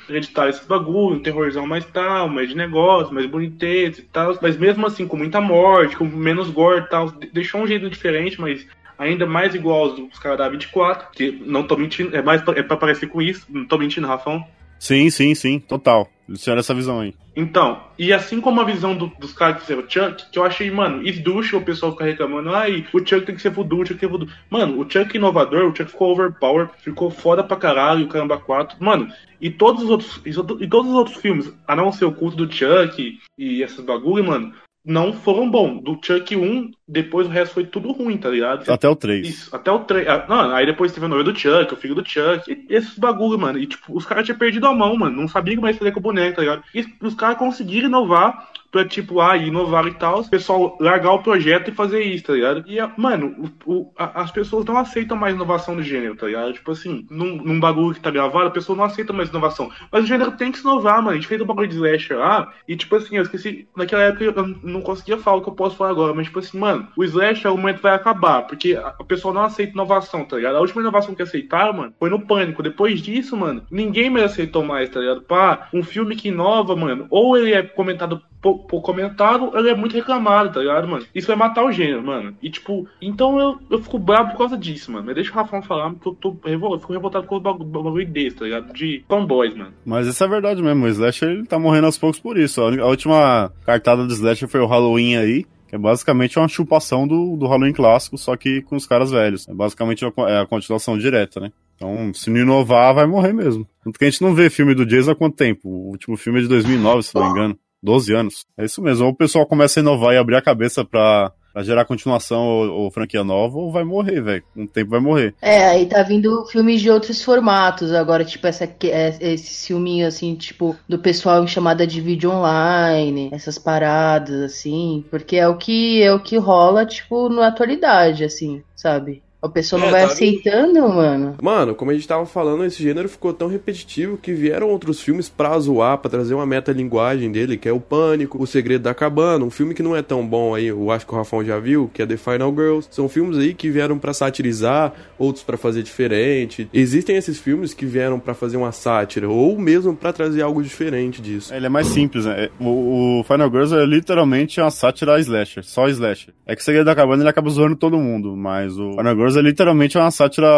editar esses bagulho, um terrorzão mais tal, mais de negócio, mais boniteza e tal. Mas mesmo assim, com muita morte, com menos gore e tal, de- deixou um jeito diferente, mas ainda mais igual aos dos caras da 24, que não tô mentindo, é mais pra, é pra parecer com isso, não tô mentindo, Rafão. Sim, sim, sim, total. Eles tiveram essa visão aí. Então, e assim como a visão do- dos caras que fizeram o Chuck, que eu achei, mano, esducha o pessoal ficar reclamando, ai, o Chuck tem que ser voodoo, o Chuck é voodoo. Mano, o Chuck inovador, o Chuck ficou overpower, ficou foda pra caralho, o Caramba 4. Mano, e todos os outros, e to- e todos os outros filmes, a não ser o culto do Chuck e esses bagulho, mano, não foram bons. Do Chuck 1, depois o resto foi tudo ruim, tá ligado? Até o 3. Isso, até o 3. Não, aí depois teve a noiva do Chuck, o filho do Chuck, e esses bagulho, mano. E tipo, os caras tinham perdido a mão, mano. Não sabiam o que mais fazer com o boneco, tá ligado? E os caras conseguiram inovar pra, tipo, ah, inovar e tal, o pessoal largar o projeto e fazer isso, tá ligado? E, mano, o- o- a- as pessoas não aceitam mais inovação do gênero, tá ligado? Tipo assim, num, num bagulho que tá gravado, a pessoa não aceita mais inovação. Mas o gênero tem que se inovar, mano. A gente fez um bagulho de slasher lá, e tipo assim, eu esqueci, naquela época eu não conseguia falar o que eu posso falar agora, mas tipo assim, mano, o slasher, o momento vai acabar, porque a, a pessoa não aceita inovação, tá ligado? A última inovação que aceitaram, mano, foi no Pânico. Depois disso, mano, ninguém mais aceitou mais, tá ligado? Pá, um filme que inova, mano, ou ele é comentado pouco, comentado, ele é muito reclamado, tá ligado, mano? Isso vai matar o gênero, mano. E tipo, então eu, eu fico bravo por causa disso, mano. Mas deixa o Rafão falar, porque eu tô revol, eu fico revoltado com o bagulho, desse, tá ligado? De fanboys, mano. Mas isso é verdade mesmo, o Slasher ele tá morrendo aos poucos por isso. A a última cartada do Slasher foi o Halloween aí, é basicamente uma chupação do, do Halloween clássico, só que com os caras velhos. É basicamente co- é a continuação direta, né? Então, se não inovar, vai morrer mesmo. Tanto que a gente não vê filme do Jason há quanto tempo? O último filme é de 2009, se não me engano. 12 anos. É isso mesmo. Ou o pessoal começa a inovar e abrir a cabeça pra, pra gerar continuação ou, ou franquia nova, ou vai morrer, velho. Um tempo vai morrer. É, aí tá vindo filmes de outros formatos agora, tipo essa, é- esse filminho assim, tipo, do pessoal em chamada de vídeo online, essas paradas assim, porque é o que é o que rola, tipo, na atualidade, assim, sabe? A pessoa não É, vai tá aceitando, mano. Mano, como a gente tava falando, esse gênero ficou tão repetitivo que vieram outros filmes pra zoar, pra trazer uma metalinguagem dele, que é o Pânico, O Segredo da Cabana, um filme que não é tão bom aí, eu acho que o Rafão já viu, que é The Final Girls. São filmes aí que vieram pra satirizar, outros pra fazer diferente. Existem esses filmes que vieram pra fazer uma sátira, ou mesmo pra trazer algo diferente disso. Ele é mais simples, né? O, o Final Girls é literalmente uma sátira slasher, só slasher. É que o Segredo da Cabana ele acaba zoando todo mundo, mas o Final Girls é literalmente uma sátira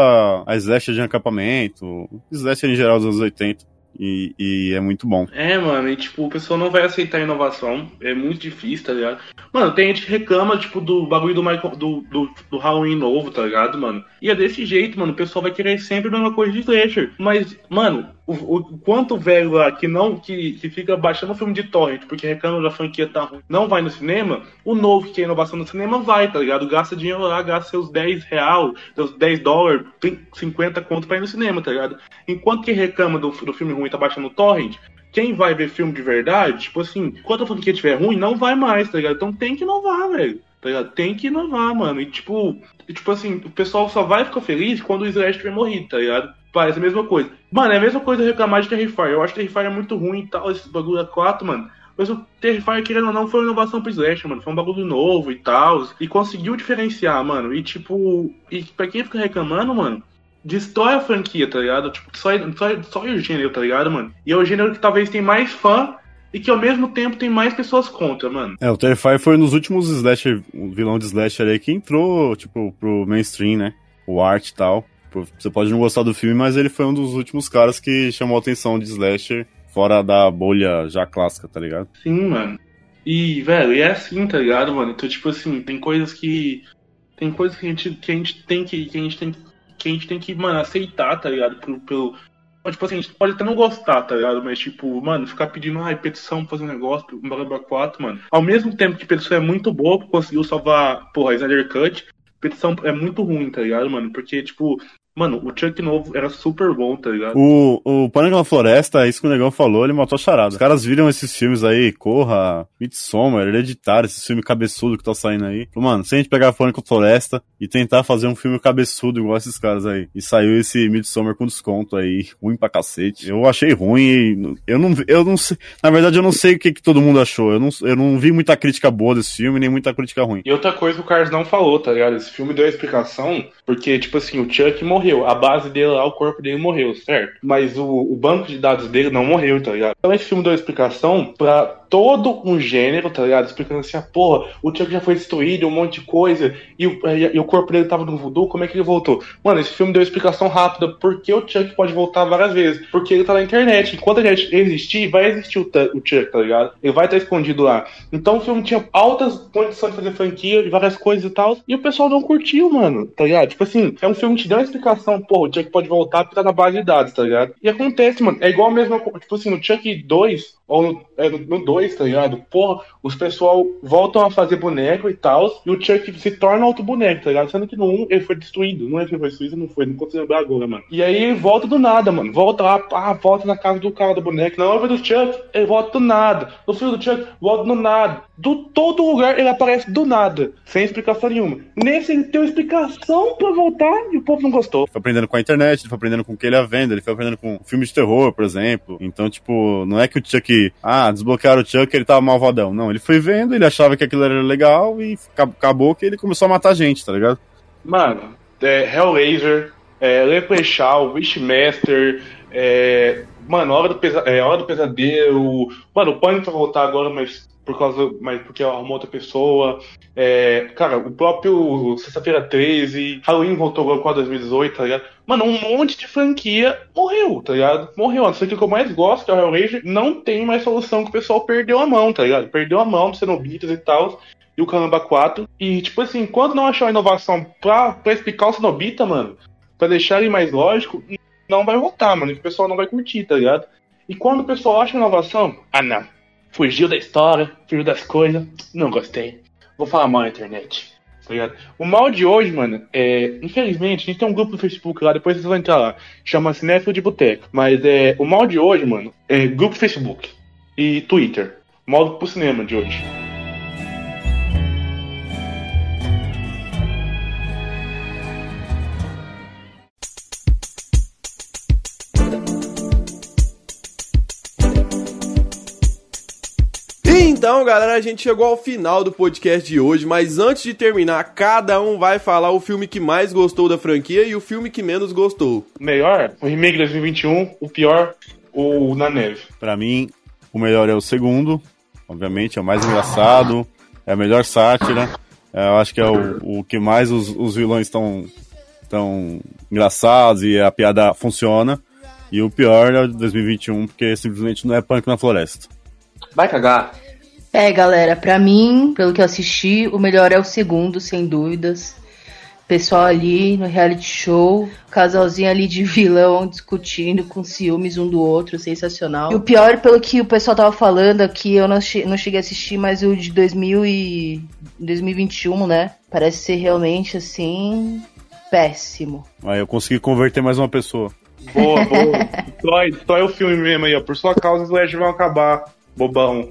a slasher de acampamento, slasher em geral dos anos 80. E, e é muito bom. É, mano, e tipo, o pessoal não vai aceitar inovação. É muito difícil, tá ligado? Mano, tem gente que reclama, tipo, do bagulho do, Michael, do, do, do Halloween novo, tá ligado, mano? E é desse jeito, mano. O pessoal vai querer sempre a mesma coisa de slasher. Mas, mano, o, o quanto velho lá que não, que, que fica baixando filme de torrent porque reclama da franquia tá ruim, não vai no cinema, o novo que é inovação no cinema vai, tá ligado? Gasta dinheiro lá, gasta seus 10 real, seus 10 dólares, 50 conto pra ir no cinema, tá ligado? Enquanto quem reclama do, do filme ruim tá baixando o torrent, quem vai ver filme de verdade, tipo assim, enquanto a franquia estiver ruim, não vai mais, tá ligado? Então tem que inovar, velho. Tá? Tem que inovar, mano. E tipo, e, tipo assim, o pessoal só vai ficar feliz quando o Slash tiver morrido, tá ligado? Parece a mesma coisa. Mano, é a mesma coisa reclamar de Terrifier. Eu acho que Terrifier é muito ruim e tal, esse bagulho é 4, mano. Mas o Terrifier, querendo ou não, foi uma inovação pro Slash, mano. Foi um bagulho novo e tal. E conseguiu diferenciar, mano. E tipo, e pra quem fica reclamando, mano, destrói a franquia, tá ligado? Tipo, só, só, só o gênero, tá ligado, mano? E é o gênero que talvez tem mais fã e que ao mesmo tempo tem mais pessoas contra, mano. É, o Terrifier foi nos últimos slasher, o vilão de slasher aí que entrou, tipo, pro mainstream, né? O art e tal. Você pode não gostar do filme, mas ele foi um dos últimos caras que chamou a atenção de slasher fora da bolha já clássica, tá ligado? Sim, mano. E, velho, e é assim, tá ligado, mano? Então, tipo assim, tem coisas que. Tem coisas que a gente, que a gente tem que. que a gente tem que a gente tem que, mano, aceitar, tá ligado? Pelo, pelo, Tipo assim, a gente pode até não gostar, tá ligado? Mas, tipo, mano, ficar pedindo, ai, petição pra fazer um negócio, um blá 4, mano. Ao mesmo tempo que petição é muito boa, conseguiu salvar, porra, Snyder Cut, petição é muito ruim, tá ligado, mano? Porque, tipo, Mano, o Chuck novo era super bom, tá ligado? O, o Pânico na Floresta, isso que o Negão falou, ele matou a charada. Os caras viram esses filmes aí, Corra, Midsommar, Hereditário, esse filme cabeçudo que tá saindo aí. Mano, se a gente pegar Pânico na Floresta e tentar fazer um filme cabeçudo igual esses caras aí, e saiu esse Midsommar com desconto aí, ruim pra cacete. Eu achei ruim e eu não, eu não sei, na verdade eu não sei o que, que todo mundo achou. Eu não, eu não vi muita crítica boa desse filme, nem muita crítica ruim. E outra coisa que o Carlos não falou, tá ligado? Esse filme deu a explicação, porque, tipo assim, o Chuck morreu. A base dele lá, o corpo dele morreu, certo? Mas o, o banco de dados dele não morreu, tá ligado? Então esse filme deu a explicação pra todo um gênero, tá ligado? Explicando assim, ah, porra, o Chuck já foi destruído, um monte de coisa, e o, e, e o corpo dele tava no voodoo, como é que ele voltou? Mano, esse filme deu explicação rápida porque o Chuck pode voltar várias vezes. Porque ele tá na internet. Enquanto a gente existir, vai existir o, o Chuck, tá ligado? Ele vai estar escondido lá. Então o filme tinha altas condições de fazer franquia e várias coisas e tal. E o pessoal não curtiu, mano, tá ligado? Tipo assim, é um filme que te dá uma explicação, pô, o Chuck pode voltar porque tá na base de dados, tá ligado? E acontece, mano. É igual a mesma Tipo assim, no Chuck 2, ou no, é, no 2, tá ligado? Porra, os pessoal voltam a fazer boneco e tal, e o Chuck se torna outro boneco, tá ligado? Sendo que no 1 ele foi destruído. Não é que foi destruído, não foi, não consigo lembrar agora, mano. E aí volta do nada, mano. Volta lá, pá, volta na casa do cara do boneco. Na obra do Chuck, ele volta do nada. No filme do Chuck, volta do nada. Do todo lugar ele aparece do nada, sem explicação nenhuma. Nesse ele tem uma explicação pra voltar e o povo não gostou. Foi aprendendo com a internet, ele foi aprendendo com o que ele ia vendo, ele foi aprendendo com filmes de terror, por exemplo. Então, tipo, não é que o Chuck, ah, desbloquearam o Chuck ele tava malvadão. Não, ele foi vendo, ele achava que aquilo era legal e acabou que ele começou a matar gente, tá ligado? Mano, é, Hellraiser, é, Leprechaun, Wishmaster, é, mano, Hora do, Pesa é, Hora do Pesadelo, mano, o Pânico vai voltar agora, mas por causa, mas porque arrumou outra pessoa. É, cara, o próprio Sexta-feira 13, Halloween voltou agora com a 2018, tá ligado? Mano, um monte de franquia morreu, tá ligado? Morreu. A ser que eu mais gosto, que é o Hellraiser, não tem mais solução que o pessoal perdeu a mão, tá ligado? Perdeu a mão do Cenobitas e tal. E o Caramba 4. E, tipo assim, quando não achar uma inovação pra, pra explicar o Cenobita, mano, pra deixar ele mais lógico, não vai voltar, mano. O pessoal não vai curtir, tá ligado? E quando o pessoal acha inovação, ah não, fugiu da história, fugiu das coisas, não gostei. Vou falar mal na internet. Tá ligado? O mal de hoje, mano, é. Infelizmente, a gente tem um grupo no Facebook lá, depois vocês vão entrar lá. Chama Cinéfilo de Boteco. Mas é. O mal de hoje, mano, é grupo Facebook e Twitter. Modo pro cinema de hoje. Então, galera, a gente chegou ao final do podcast de hoje, mas antes de terminar, cada um vai falar o filme que mais gostou da franquia e o filme que menos gostou. Melhor, o remake de 2021, o pior, o Na Neve. Pra mim, o melhor é o segundo, obviamente, é o mais engraçado, é a melhor sátira, é, eu acho que é o, o que mais os, os vilões estão tão engraçados e a piada funciona. E o pior é o de 2021, porque simplesmente não é punk na floresta. Vai cagar. É, galera, pra mim, pelo que eu assisti, o melhor é o segundo, sem dúvidas. Pessoal ali no reality show, casalzinho ali de vilão discutindo com ciúmes um do outro, sensacional. E o pior, pelo que o pessoal tava falando aqui, eu não, che não cheguei a assistir, mas o de 2000 e 2021, né? Parece ser realmente assim péssimo. Aí eu consegui converter mais uma pessoa. Boa, boa. só, só é o filme mesmo aí, ó. Por sua causa os Legends vão acabar, bobão.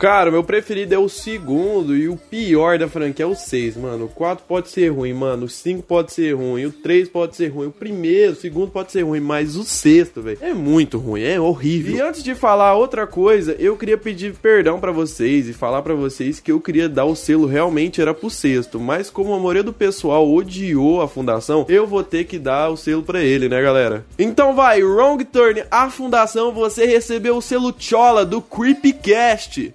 Cara, meu preferido é o segundo e o pior da franquia é o 6, mano. O 4 pode ser ruim, mano. O 5 pode ser ruim, o 3 pode ser ruim, o primeiro, o segundo pode ser ruim, mas o sexto, velho, é muito ruim, é horrível. E antes de falar outra coisa, eu queria pedir perdão para vocês e falar para vocês que eu queria dar o selo realmente era pro sexto, mas como a maioria do pessoal odiou a fundação, eu vou ter que dar o selo para ele, né, galera? Então vai, Wrong Turn, a fundação, você recebeu o selo Chola do Creepcast.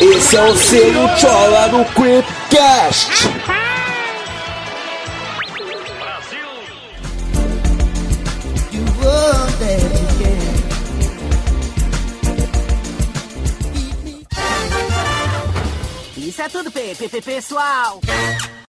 Esse é o selo Chola do Creepcast. Isso é tudo, pessoal.